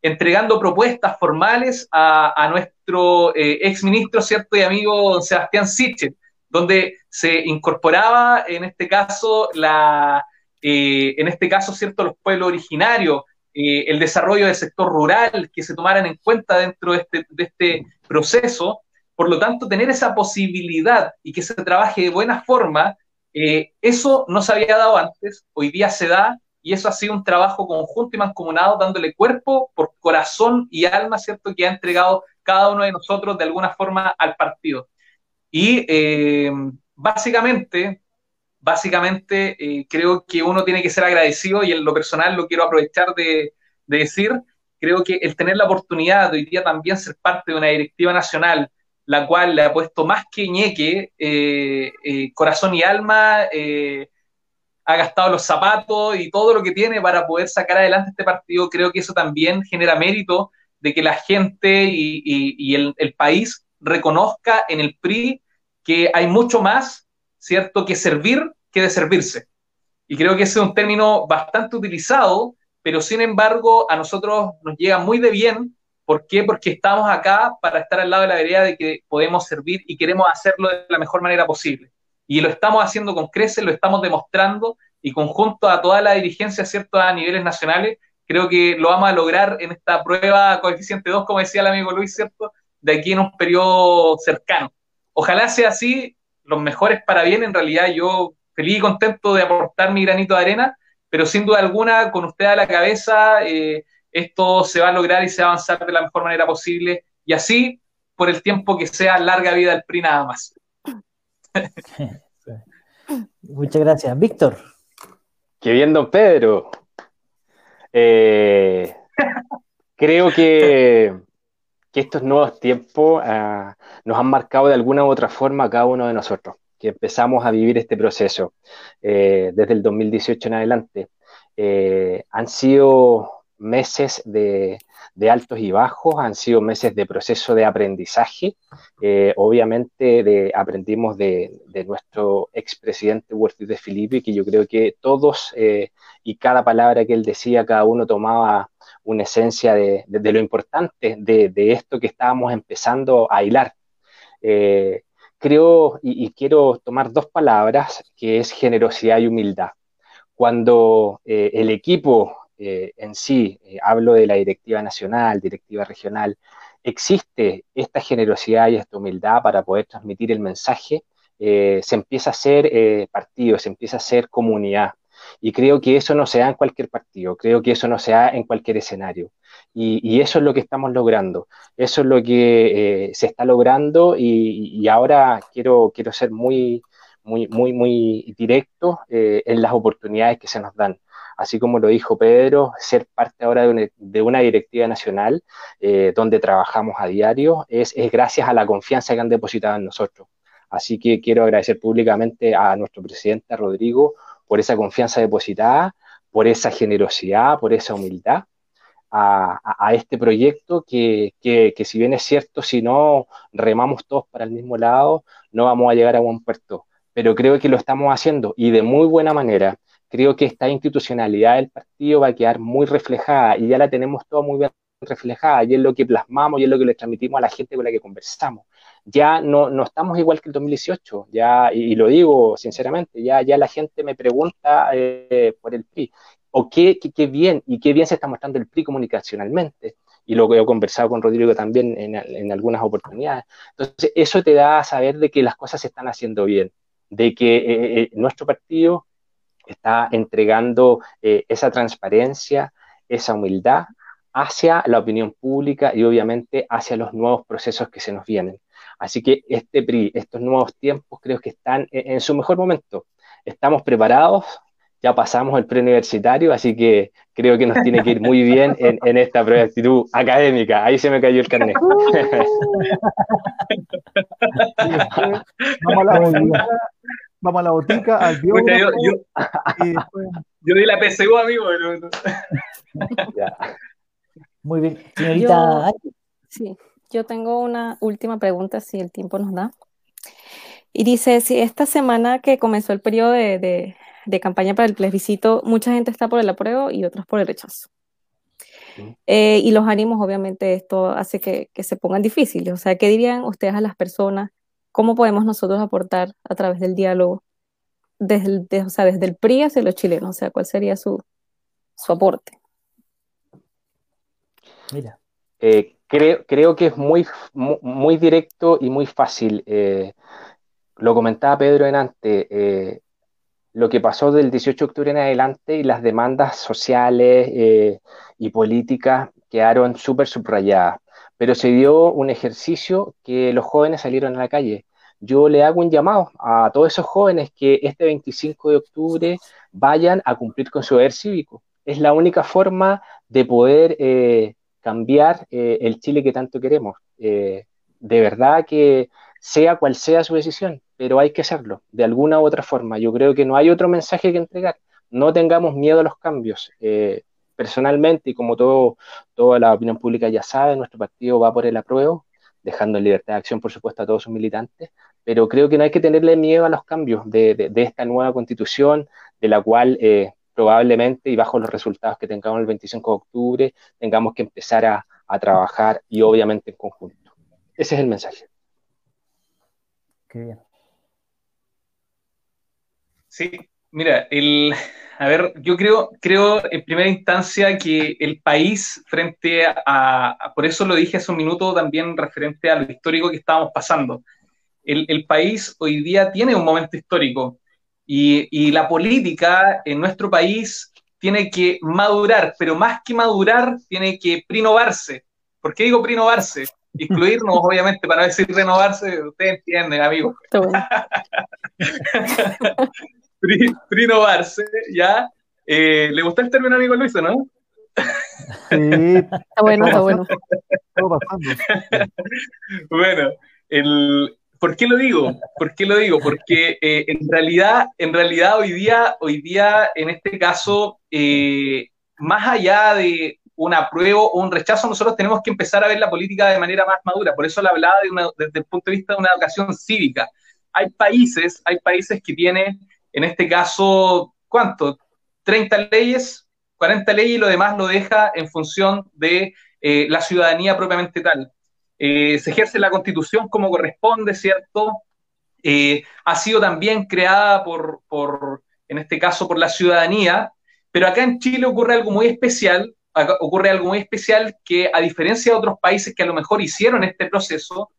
entregando propuestas formales a, nuestro eh, ex ministro, ¿cierto?, y amigo Sebastián Sichel, donde se incorporaba, en este caso, la, eh, en este caso, ¿cierto?, los pueblos originarios, eh, el desarrollo del sector rural, que se tomaran en cuenta dentro de este, de este proceso. Por lo tanto, tener esa posibilidad y que se trabaje de buena forma, eh, eso no se había dado antes, hoy día se da y eso ha sido un trabajo conjunto y mancomunado, dándole cuerpo por corazón y alma, ¿cierto?, que ha entregado cada uno de nosotros de alguna forma al partido. Y básicamente, básicamente eh, creo que uno tiene que ser agradecido y en lo personal lo quiero aprovechar de, decir, creo que el tener la oportunidad de hoy día también ser parte de una directiva nacional, la cual le ha puesto más que ñeque, eh, corazón y alma, ha gastado los zapatos y todo lo que tiene para poder sacar adelante este partido, creo que eso también genera mérito de que la gente y, el, país reconozca en el PRI que hay mucho más, ¿cierto?, que servir que de servirse. Y creo que ese es un término bastante utilizado, pero sin embargo a nosotros nos llega muy de bien. ¿Por qué? Porque estamos acá para estar al lado de la vereda de que podemos servir y queremos hacerlo de la mejor manera posible y lo estamos haciendo con creces, lo estamos demostrando y conjunto a toda la dirigencia, ¿cierto?, a niveles nacionales, creo que lo vamos a lograr en esta prueba coeficiente 2, como decía el amigo Luis, ¿cierto?, de aquí en un periodo cercano. Ojalá sea así, los mejores para bien, en realidad yo feliz y contento de aportar mi granito de arena, pero sin duda alguna, con usted a la cabeza, eh, esto se va a lograr y se va a avanzar de la mejor manera posible, y así por el tiempo que sea larga vida del PRI nada más. Muchas gracias. Víctor. Qué bien, don Pedro. Eh, creo que, estos nuevos tiempos ah, nos han marcado de alguna u otra forma a cada uno de nosotros, que empezamos a vivir este proceso eh, desde el 2018 en adelante. Eh, han sido meses de, de altos y bajos, han sido meses de proceso de aprendizaje. Eh, obviamente de, aprendimos de, nuestro expresidente Huerta de Filipe, que yo creo que todos eh, y cada palabra que él decía, cada uno tomaba una esencia de, lo importante de, esto que estábamos empezando a hilar. Eh, creo y, quiero tomar dos palabras, que es generosidad y humildad. Cuando el equipo eh, en sí, eh, hablo de la directiva nacional, directiva regional, existe esta generosidad y esta humildad para poder transmitir el mensaje, eh, se empieza a ser partido, se empieza a ser comunidad. Y creo que eso no se da en cualquier partido, creo que eso no se da en cualquier escenario. Y, eso es lo que estamos logrando, eso es lo que se está logrando y, ahora quiero, quiero ser muy, muy, muy, muy directo en las oportunidades que se nos dan así como lo dijo Pedro, ser parte ahora de una, directiva nacional eh, donde trabajamos a diario es, gracias a la confianza que han depositado en nosotros. Así que quiero agradecer públicamente a nuestro presidente, Rodrigo, por esa confianza depositada, por esa generosidad, por esa humildad. A, este proyecto que, que, si bien es cierto, si no remamos todos para el mismo lado, no vamos a llegar a buen puerto. Pero creo que lo estamos haciendo y de muy buena manera creo que esta institucionalidad del partido va a quedar muy reflejada y ya la tenemos toda muy bien reflejada y es lo que plasmamos y es lo que le transmitimos a la gente con la que conversamos. Ya no, no estamos igual que el 2018, ya, y, lo digo sinceramente, ya, ya la gente me pregunta eh, por el PRI, o qué, qué, bien, y qué bien se está mostrando el PRI comunicacionalmente, y lo que he conversado con Rodrigo también en, en algunas oportunidades. Entonces, eso te da a saber de que las cosas se están haciendo bien, de que eh, eh, nuestro partido está entregando eh, esa transparencia, esa humildad hacia la opinión pública y obviamente hacia los nuevos procesos que se nos vienen. Así que este PRI, estos nuevos tiempos creo que están en, su mejor momento. Estamos preparados, ya pasamos el preuniversitario, así que creo que nos tiene que ir muy bien en, esta prueba de actitud académica. Ahí se me cayó el carnet. vamos a la botica, al biógrafo. Yo, yo, di la PSU, amigo. Muy bien. Señorita. sí, yo tengo una última pregunta, si el tiempo nos da. Y dice, si esta semana que comenzó el periodo de, de, campaña para el plebiscito, mucha gente está por el apruebo y otros por el rechazo. Eh, y los ánimos, obviamente, esto hace que, que, se pongan difíciles. O sea, ¿qué dirían ustedes a las personas cómo podemos nosotros aportar a través del diálogo desde el, o sea, desde el PRI hacia los chilenos, o sea, cuál sería su, su aporte. Mira. Eh, creo, creo que es muy, muy, directo y muy fácil. Eh, lo comentaba Pedro en antes, eh, lo que pasó del 18 de octubre en adelante y las demandas sociales y políticas quedaron súper subrayadas. Pero se dio un ejercicio que los jóvenes salieron a la calle. Yo le hago un llamado a todos esos jóvenes que este 25 de octubre vayan a cumplir con su deber cívico. Es la única forma de poder cambiar eh, el Chile que tanto queremos. Eh, de verdad que sea cual sea su decisión, pero hay que hacerlo de alguna u otra forma. Yo creo que no hay otro mensaje que entregar. No tengamos miedo a los cambios. Eh, personalmente, y como todo, toda la opinión pública ya sabe, nuestro partido va por el apruebo, dejando en libertad de acción, por supuesto, a todos sus militantes, pero creo que no hay que tenerle miedo a los cambios de, de, esta nueva constitución, de la cual probablemente y bajo los resultados que tengamos el 25 de octubre, tengamos que empezar a, trabajar y obviamente en conjunto. Ese es el mensaje. Qué bien. Sí, mira, el, a ver, yo creo, creo en primera instancia que el país frente a, por eso lo dije hace un minuto también referente a lo histórico que estábamos pasando. El, el país hoy día tiene un momento histórico y, la política en nuestro país tiene que madurar, pero más que madurar, tiene que prinovarse. ¿Por qué digo prinovarse? Incluirnos, obviamente, para decir renovarse, ustedes entienden, amigos. prinovarse, ¿ya? Eh, ¿Le gusta el término, amigo Luis, no? Sí. Está bueno, está bueno. bueno, el, ¿Por qué lo digo? ¿Por qué lo digo? Porque eh, en realidad, en realidad hoy día, hoy día, en este caso, eh, más allá de un apruebo o un rechazo, nosotros tenemos que empezar a ver la política de manera más madura. Por eso la hablaba desde el punto de vista de una educación cívica. Hay países, hay países que tienen, en este caso, ¿cuánto? 30 leyes, 40 leyes y lo demás lo deja en función de eh, la ciudadanía propiamente tal. Eh, se ejerce la constitución como corresponde, ¿cierto? Eh, ha sido también creada por, por, en este caso, por la ciudadanía, pero acá en Chile ocurre algo muy especial, ocurre algo muy especial que a diferencia de otros países que a lo mejor hicieron este proceso,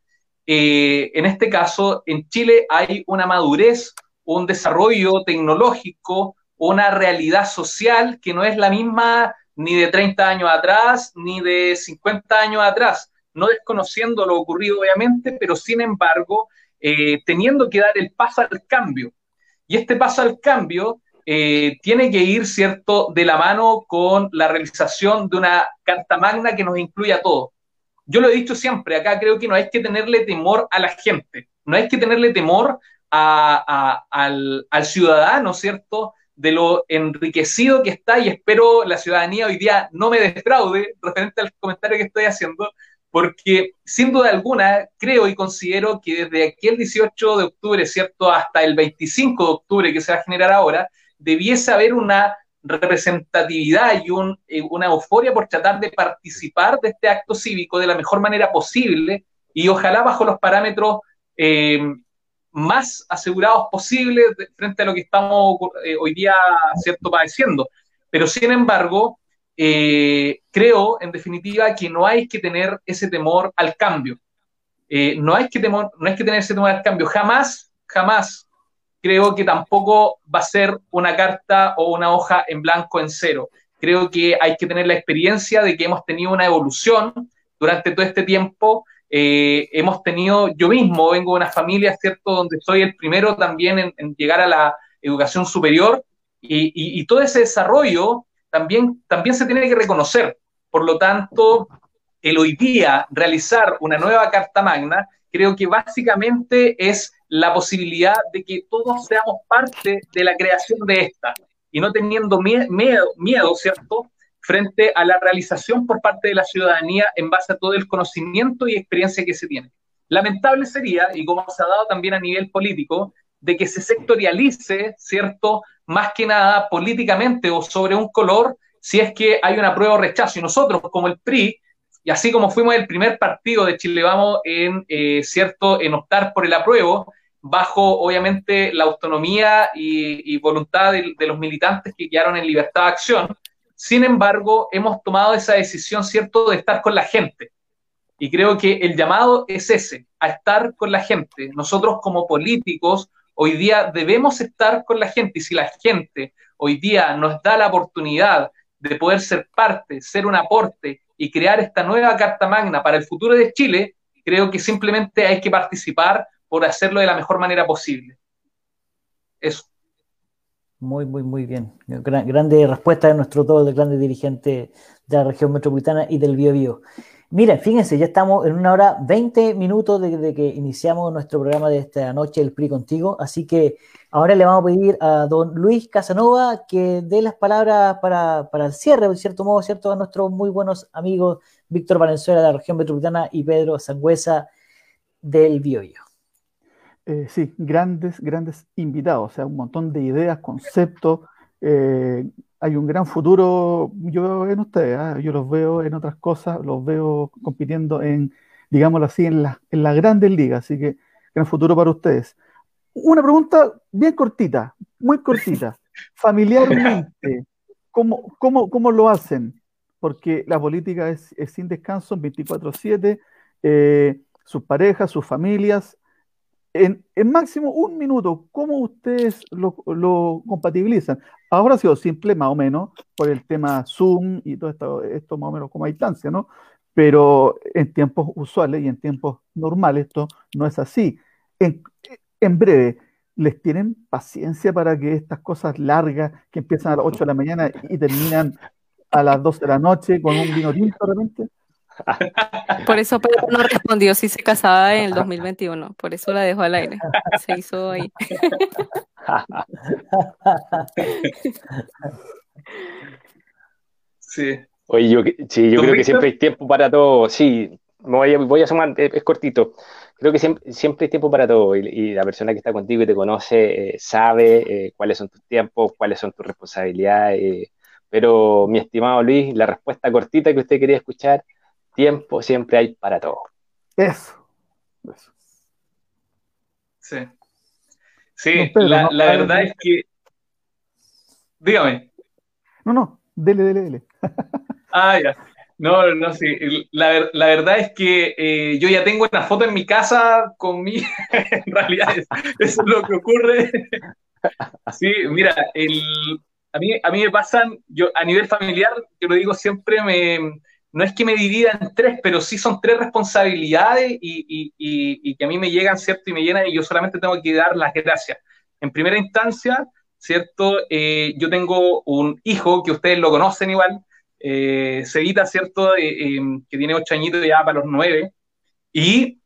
en este caso, en Chile hay una madurez, un desarrollo tecnológico, una realidad social que no es la misma ni de 30 años atrás, ni de 50 años atrás no desconociendo lo ocurrido obviamente, pero sin embargo eh, teniendo que dar el paso al cambio. Y este paso al cambio eh, tiene que ir, ¿cierto?, de la mano con la realización de una carta magna que nos incluya a todos. Yo lo he dicho siempre, acá creo que no hay que tenerle temor a la gente, no hay que tenerle temor al, ciudadano, ¿cierto?, de lo enriquecido que está y espero la ciudadanía hoy día no me defraude referente al comentario que estoy haciendo, porque sin duda alguna creo y considero que desde aquel 18 de octubre, ¿cierto?, hasta el 25 de octubre que se va a generar ahora, debiese haber una representatividad y eh, una euforia por tratar de participar de este acto cívico de la mejor manera posible y ojalá bajo los parámetros eh, más asegurados posibles frente a lo que estamos eh, hoy día, ¿cierto?, padeciendo. Pero sin embargo, eh, creo, en definitiva, que no hay que tener ese temor al cambio. Eh, no, hay que temor, no hay que tener ese temor al cambio. Jamás, jamás creo que tampoco va a ser una carta o una hoja en blanco en cero. Creo que hay que tener la experiencia de que hemos tenido una evolución durante todo este tiempo. Eh, hemos tenido, yo mismo vengo de una familia, ¿cierto?, donde soy el primero también en, llegar a la educación superior y todo ese desarrollo también, también se tiene que reconocer. Por lo tanto, el hoy día realizar una nueva Carta Magna, creo que básicamente es la posibilidad de que todos seamos parte de la creación de esta y no teniendo miedo, miedo, ¿cierto?, frente a la realización por parte de la ciudadanía en base a todo el conocimiento y experiencia que se tiene. Lamentable sería, y como se ha dado también a nivel político, de que se sectorialice, ¿cierto?, más que nada políticamente o sobre un color si es que hay una prueba o rechazo. Y nosotros, como el PRI, y así como fuimos el primer partido de Chile Vamos en, eh, cierto, en optar por el apruebo, bajo obviamente la autonomía y, voluntad de, los militantes que quedaron en libertad de acción, Sin embargo, hemos tomado esa decisión, ¿cierto?, de estar con la gente. Y creo que el llamado es ese, a estar con la gente. Nosotros como políticos hoy día debemos estar con la gente y si la gente hoy día nos da la oportunidad de poder ser parte, ser un aporte y crear esta nueva Carta Magna para el futuro de Chile, creo que simplemente hay que participar por hacerlo de la mejor manera posible. Eso. Muy, muy, muy bien. grande respuesta de nuestro todo de grandes dirigentes de la región metropolitana y del Biobío. Miren, fíjense, ya estamos en una hora 20 minutos desde que iniciamos nuestro programa de esta noche, el PRI contigo. Así que ahora le vamos a pedir a don Luis Casanova que dé las palabras para, para el cierre, de cierto modo, ¿cierto? A nuestros muy buenos amigos Víctor Valenzuela de la región metropolitana y Pedro Sangüesa del Biobío. Eh, sí, grandes, grandes invitados, o sea, un montón de ideas, conceptos. Eh, hay un gran futuro, yo veo en ustedes, ¿ah? yo los veo en otras cosas, los veo compitiendo en, digámoslo así, en la, en las grandes ligas, así que gran futuro para ustedes. Una pregunta bien cortita, muy cortita. Familiarmente, ¿cómo, cómo, cómo lo hacen? Porque la política es, sin descanso, 24/7, eh, sus parejas, sus familias, en, máximo un minuto, ¿cómo ustedes lo, compatibilizan? Ahora ha sido simple, más o menos, por el tema Zoom y todo esto, esto más o menos como a distancia, ¿no? Pero en tiempos usuales y en tiempos normales esto no es así. En, breve, ¿les tienen paciencia para que estas cosas largas que empiezan a las 8 de la mañana y terminan a las 12 de la noche con un vino tinto de repente? Por eso Pedro no respondió si se casaba en el 2021, por eso la dejó al aire. Se hizo ahí. Sí. Oye, yo, sí, yo creo que siempre hay tiempo para todo. Sí, voy a, voy a sumar, es, cortito. Creo que siempre, siempre hay tiempo para todo y, la persona que está contigo y te conoce eh, sabe eh, cuáles son tus tiempos, cuáles son tus responsabilidades. pero, mi estimado Luis, la respuesta cortita que usted quería escuchar tiempo siempre hay para todo. Eso. Sí. Sí, la, verdad es que. Dígame. No, no, dele, dele, dele. ah, ya. No, no, sí. La, verdad es que eh, yo ya tengo una foto en mi casa con mi. en realidad, eso es lo que ocurre. sí, mira, el, a, mí, a mí me pasan, yo a nivel familiar, yo lo digo siempre, me, no es que me divida en tres, pero sí son tres responsabilidades y, que a mí me llegan, ¿cierto? Y me llenan y yo solamente tengo que dar las gracias. En primera instancia, ¿cierto? Eh, yo tengo un hijo que ustedes lo conocen igual, eh, ¿cierto? Eh, em, que tiene ocho añitos ya para los nueve. Y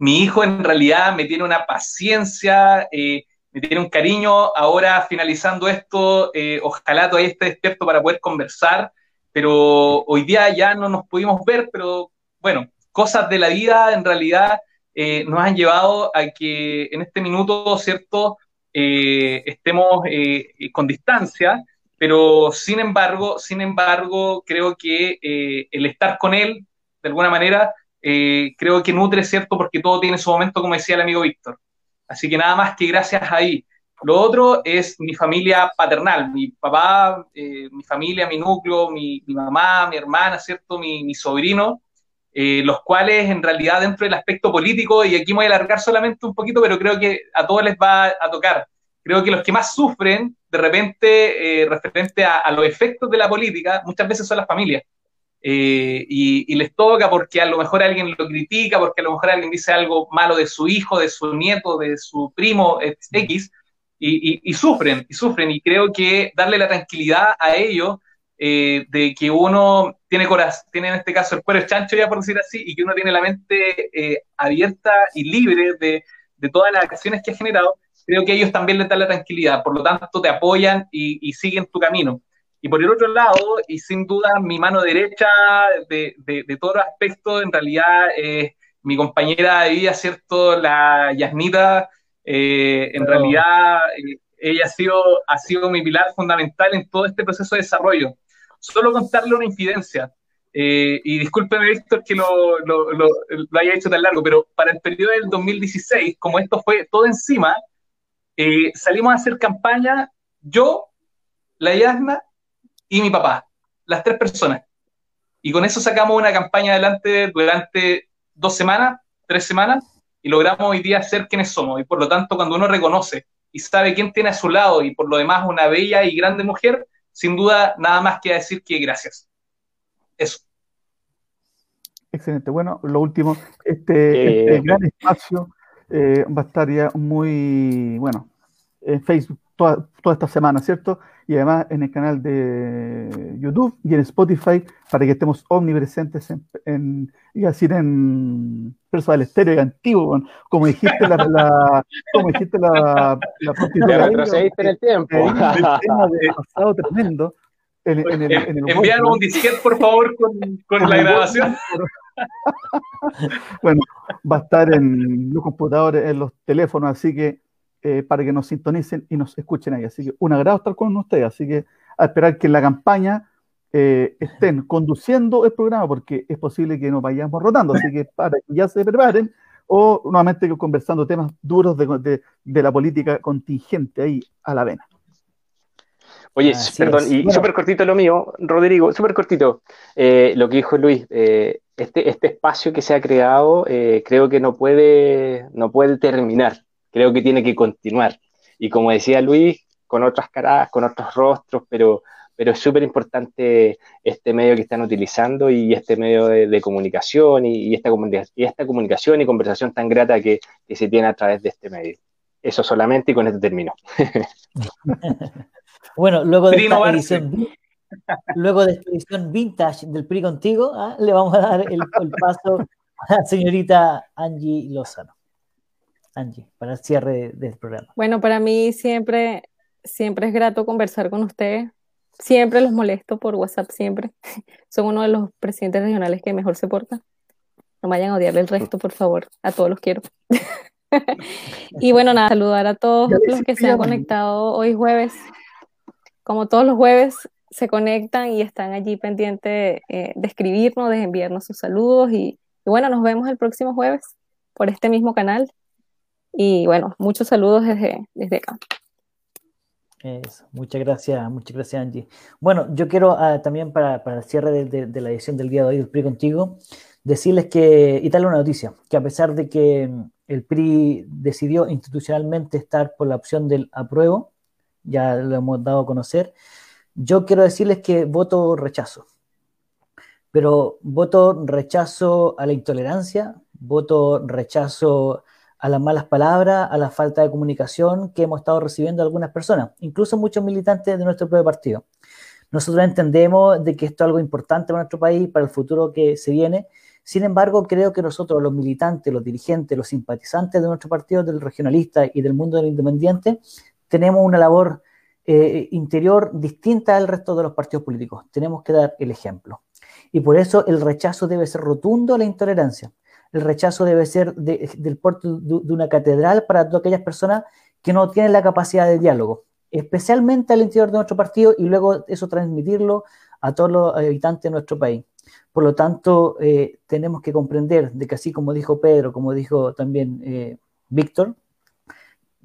mi hijo en realidad me tiene una paciencia, eh, me tiene un cariño. Ahora finalizando esto, ojalá todavía esté despierto para poder conversar pero hoy día ya no nos pudimos ver, pero bueno, cosas de la vida en realidad eh, nos han llevado a que en este minuto, ¿cierto?, eh, estemos eh, con distancia, pero sin embargo, sin embargo, creo que el estar con él, de alguna manera, creo que nutre, ¿cierto?, porque todo tiene su momento, como decía el amigo Víctor. Así que nada más que gracias ahí. Lo otro es mi familia paternal, mi papá, eh, mi familia, mi núcleo, mi, mamá, mi hermana, ¿cierto? Mi, sobrino, eh, los cuales en realidad dentro del aspecto político, y aquí me voy a alargar solamente un poquito, pero creo que a todos les va a tocar. Creo que los que más sufren de repente eh, referente a, los efectos de la política muchas veces son las familias. y, y, les toca porque a lo mejor alguien lo critica, porque a lo mejor alguien dice algo malo de su hijo, de su nieto, de su primo X, y, sufren, y sufren, y creo que darle la tranquilidad a ellos eh, de que uno tiene corazón, tiene en este caso el cuero chancho ya por decir así, y que uno tiene la mente eh, abierta y libre de, de, todas las acciones que ha generado, creo que ellos también les dan la tranquilidad, por lo tanto te apoyan y, siguen tu camino. Y por el otro lado, y sin duda mi mano derecha de, de, de todos aspectos, en realidad eh, mi compañera de vida, ¿cierto? La Yasnita, eh, en realidad, eh, ella ha sido, ha sido mi pilar fundamental en todo este proceso de desarrollo. Solo contarle una infidencia, eh, y discúlpeme, Víctor, que lo, lo, lo, haya hecho tan largo, pero para el periodo del 2016, como esto fue todo encima, salimos a hacer campaña yo, la Yasna y mi papá. las tres personas. Y con eso sacamos una campaña adelante durante dos semanas, tres semanas, y logramos hoy día ser quienes somos. Y por lo tanto, cuando uno reconoce y sabe quién tiene a su lado y por lo demás una bella y grande mujer, sin duda nada más que decir que gracias. Eso. Excelente. Bueno, lo último, este, este gran espacio eh, va a estar ya muy, bueno, en Facebook toda, toda esta semana, ¿cierto? Y además en el canal de YouTube y en Spotify para que estemos omnipresentes en, en y decir en del estéreo y antiguo, como dijiste la, la como dijiste la, la retrocediste en el tiempo. El tema de pasado tremendo. En, en el, en el un disquete, por favor, con, con la grabación. bueno, va a estar en los computadores, en los teléfonos, así que eh, para que nos sintonicen y nos escuchen ahí. Así que un agrado estar con ustedes. Así que a esperar que en la campaña eh, estén conduciendo el programa, porque es posible que nos vayamos rotando. Así que para que ya se preparen, o nuevamente conversando temas duros de, de, la política contingente ahí a la vena. Oye, perdón, y súper cortito lo mío, Rodrigo, súper cortito. Eh, lo que dijo Luis, este, este espacio que se ha creado creo que no puede, no puede terminar creo que tiene que continuar. Y como decía Luis, con otras caras, con otros rostros, pero, pero es súper importante este medio que están utilizando y este medio de, comunicación y, esta y esta comunicación y conversación tan grata que, se tiene a través de este medio. Eso solamente y con esto termino. bueno, luego de esta edición, luego de esta edición vintage del PRI contigo, ¿ah? le vamos a dar el, el paso a la señorita Angie Lozano. Angie, para el cierre del programa. Bueno, para mí siempre, siempre es grato conversar con ustedes. Siempre los molesto por WhatsApp, siempre. Son uno de los presidentes regionales que mejor se porta. No vayan a odiarle el resto, por favor. A todos los quiero. y bueno, nada, saludar a todos los que se han conectado hoy jueves. Como todos los jueves, se conectan y están allí pendientes eh, de escribirnos, de enviarnos sus saludos. Y, y bueno, nos vemos el próximo jueves por este mismo canal. Y bueno, muchos saludos desde, desde acá. Muchas gracias, muchas gracias Angie. Bueno, yo quiero ah, también para, para, el cierre de, la edición del día de hoy del PRI contigo, decirles que, y darle una noticia, que a pesar de que mm, el PRI decidió institucionalmente estar por la opción del apruebo, ya lo hemos dado a conocer, yo quiero decirles que voto rechazo, pero voto rechazo a la intolerancia, voto rechazo las malas palabras, a la falta de comunicación que hemos estado recibiendo algunas personas, incluso muchos militantes de nuestro propio partido. Nosotros entendemos de que esto es algo importante para nuestro país, para el futuro que se viene. Sin embargo, creo que nosotros, los militantes, los dirigentes, los simpatizantes de nuestro partido, del regionalista y del mundo del independiente, tenemos una labor eh, interior distinta al resto de los partidos políticos. Tenemos que dar el ejemplo. Y por eso el rechazo debe ser rotundo a la intolerancia el rechazo debe ser del puerto de, una catedral para todas aquellas personas que no tienen la capacidad de diálogo, especialmente al interior de nuestro partido y luego eso transmitirlo a todos los habitantes de nuestro país. Por lo tanto, eh, tenemos que comprender de que así como dijo Pedro, como dijo también eh, Víctor,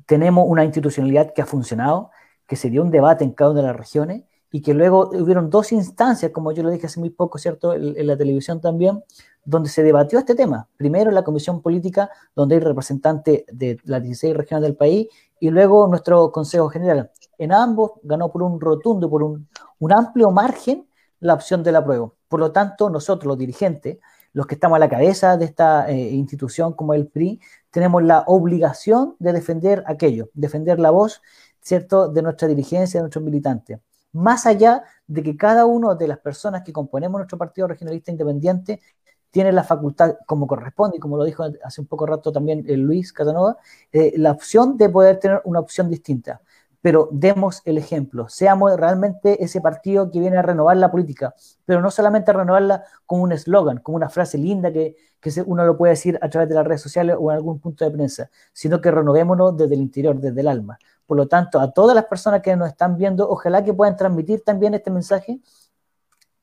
tenemos una institucionalidad que ha funcionado, que se dio un debate en cada una de las regiones y que luego hubieron dos instancias, como yo lo dije hace muy poco, ¿cierto? en la televisión también, donde se debatió este tema. Primero la Comisión Política, donde hay representantes de las 16 regiones del país, y luego nuestro Consejo General. En ambos ganó por un rotundo, por un, amplio margen, la opción del apruebo. Por lo tanto, nosotros, los dirigentes, los que estamos a la cabeza de esta eh, institución como el PRI, tenemos la obligación de defender aquello, defender la voz, ¿cierto?, de nuestra dirigencia, de nuestros militantes. Más allá de que cada una de las personas que componemos nuestro Partido Regionalista Independiente tiene la facultad, como corresponde, y como lo dijo hace un poco rato también el Luis Casanova, eh, la opción de poder tener una opción distinta. Pero demos el ejemplo, seamos realmente ese partido que viene a renovar la política, pero no solamente a renovarla como un eslogan, como una frase linda que, que uno lo puede decir a través de las redes sociales o en algún punto de prensa, sino que renovémonos desde el interior, desde el alma. Por lo tanto, a todas las personas que nos están viendo, ojalá que puedan transmitir también este mensaje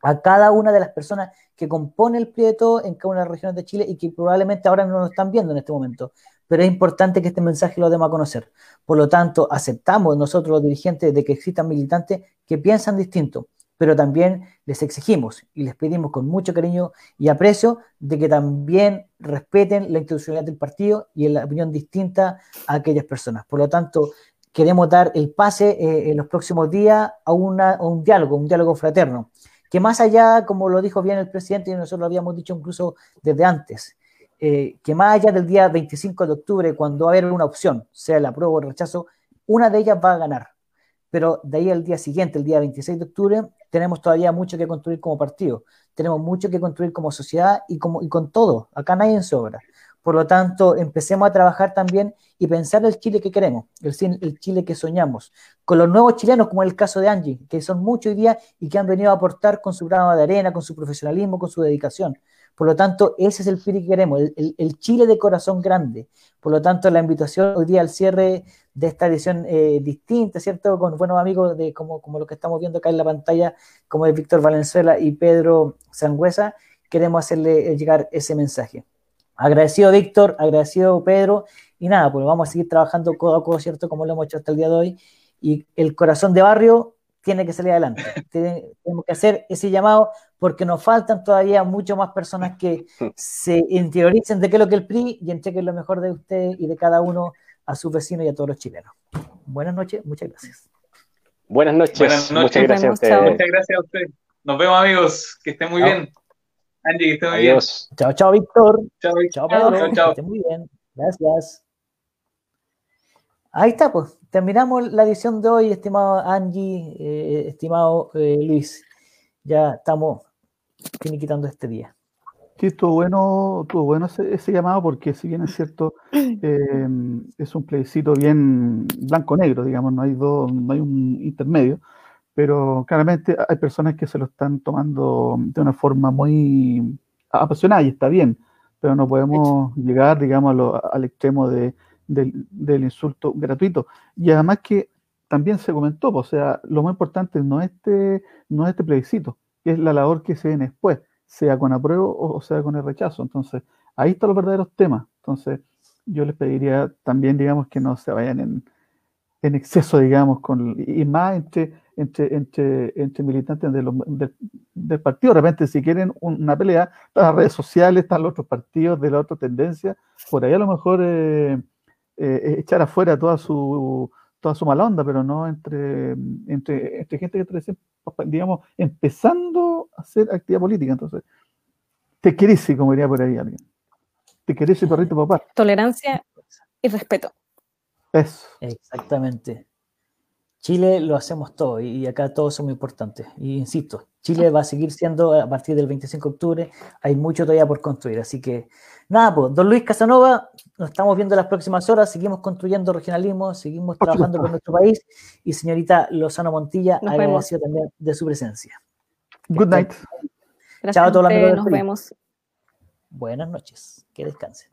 a cada una de las personas que compone el Prieto en cada una de las regiones de Chile y que probablemente ahora no nos están viendo en este momento. Pero es importante que este mensaje lo demos a conocer. Por lo tanto, aceptamos nosotros los dirigentes de que existan militantes que piensan distinto, pero también les exigimos y les pedimos con mucho cariño y aprecio de que también respeten la institucionalidad del partido y la opinión distinta a aquellas personas. Por lo tanto, queremos dar el pase eh, en los próximos días a, un diálogo, un diálogo fraterno, que más allá, como lo dijo bien el presidente y nosotros lo habíamos dicho incluso desde antes, eh, que más allá del día 25 de octubre, cuando va a haber una opción, sea el apruebo o el rechazo, una de ellas va a ganar. Pero de ahí al día siguiente, el día 26 de octubre, tenemos todavía mucho que construir como partido, tenemos mucho que construir como sociedad y, y con todo. Acá nadie sobra. Por lo tanto, empecemos a trabajar también y pensar el Chile que queremos, el, Chile que soñamos, con los nuevos chilenos, como el caso de Angie, que son muchos hoy día y que han venido a aportar con su grano de arena, con su profesionalismo, con su dedicación. Por lo tanto, ese es el Chile que queremos, el, Chile de corazón grande. Por lo tanto, la invitación hoy día al cierre de esta edición eh, distinta, ¿cierto? Con buenos amigos de como, como lo que estamos viendo acá en la pantalla, como es Víctor Valenzuela y Pedro Sangüesa, queremos hacerle llegar ese mensaje. Agradecido Víctor, agradecido Pedro, y nada, pues vamos a seguir trabajando codo a codo, ¿cierto? Como lo hemos hecho hasta el día de hoy. Y el corazón de barrio tiene que salir adelante. Tenemos que hacer ese llamado porque nos faltan todavía mucho más personas que se interioricen de qué es lo que el PRI y entreguen lo mejor de usted y de cada uno a sus vecinos y a todos los chilenos. Buenas noches, muchas gracias. Buenas noches, muchas gracias a usted. Muchas gracias a usted. Nos vemos amigos, que estén muy bien. Esté muy Adiós. bien. Chao, chao, Víctor. Chao, chao, Pedro. Chao, chao. Muy bien. Gracias. Ahí está, pues. Terminamos la edición de hoy, estimado Angie, eh, estimado eh, Luis. Ya estamos finiquitando este día. Sí, estuvo bueno, estuvo bueno ese, llamado porque si bien es cierto, eh, es un plebiscito bien blanco-negro, digamos, no hay, dos, no hay un intermedio, pero claramente hay personas que se lo están tomando de una forma muy apasionada y está bien, pero no podemos llegar, digamos, al extremo de, del, insulto gratuito. Y además que también se comentó, o sea, lo más importante no es este, no es este plebiscito, es la labor que se viene después, sea con apruebo o sea con el rechazo. Entonces, ahí están los verdaderos temas. Entonces, yo les pediría también, digamos, que no se vayan en, en exceso, digamos, con, y más entre, entre, entre, entre militantes del partido. De repente, si quieren una pelea, están las redes sociales, están los otros partidos de la otra tendencia. Por ahí a lo mejor eh, eh, echar afuera toda su toda su mala onda, pero no entre, entre, entre gente que está, digamos, empezando a hacer actividad política. Entonces, te querés, como diría por ahí alguien. Te querés, perrito papá. Tolerancia y respeto. Eso. Exactamente. Chile lo hacemos todo y acá todos son muy importantes. Y insisto, Chile va a seguir siendo a partir del 25 de octubre, hay mucho todavía por construir. Así que, nada, pues, don Luis Casanova, nos estamos viendo en las próximas horas, seguimos construyendo regionalismo, seguimos trabajando por nuestro país. Y señorita Lozano Montilla, agradecido también de su presencia. Good night. Gracias Chao a todos los amigos. Nos vemos. Buenas noches, que descansen.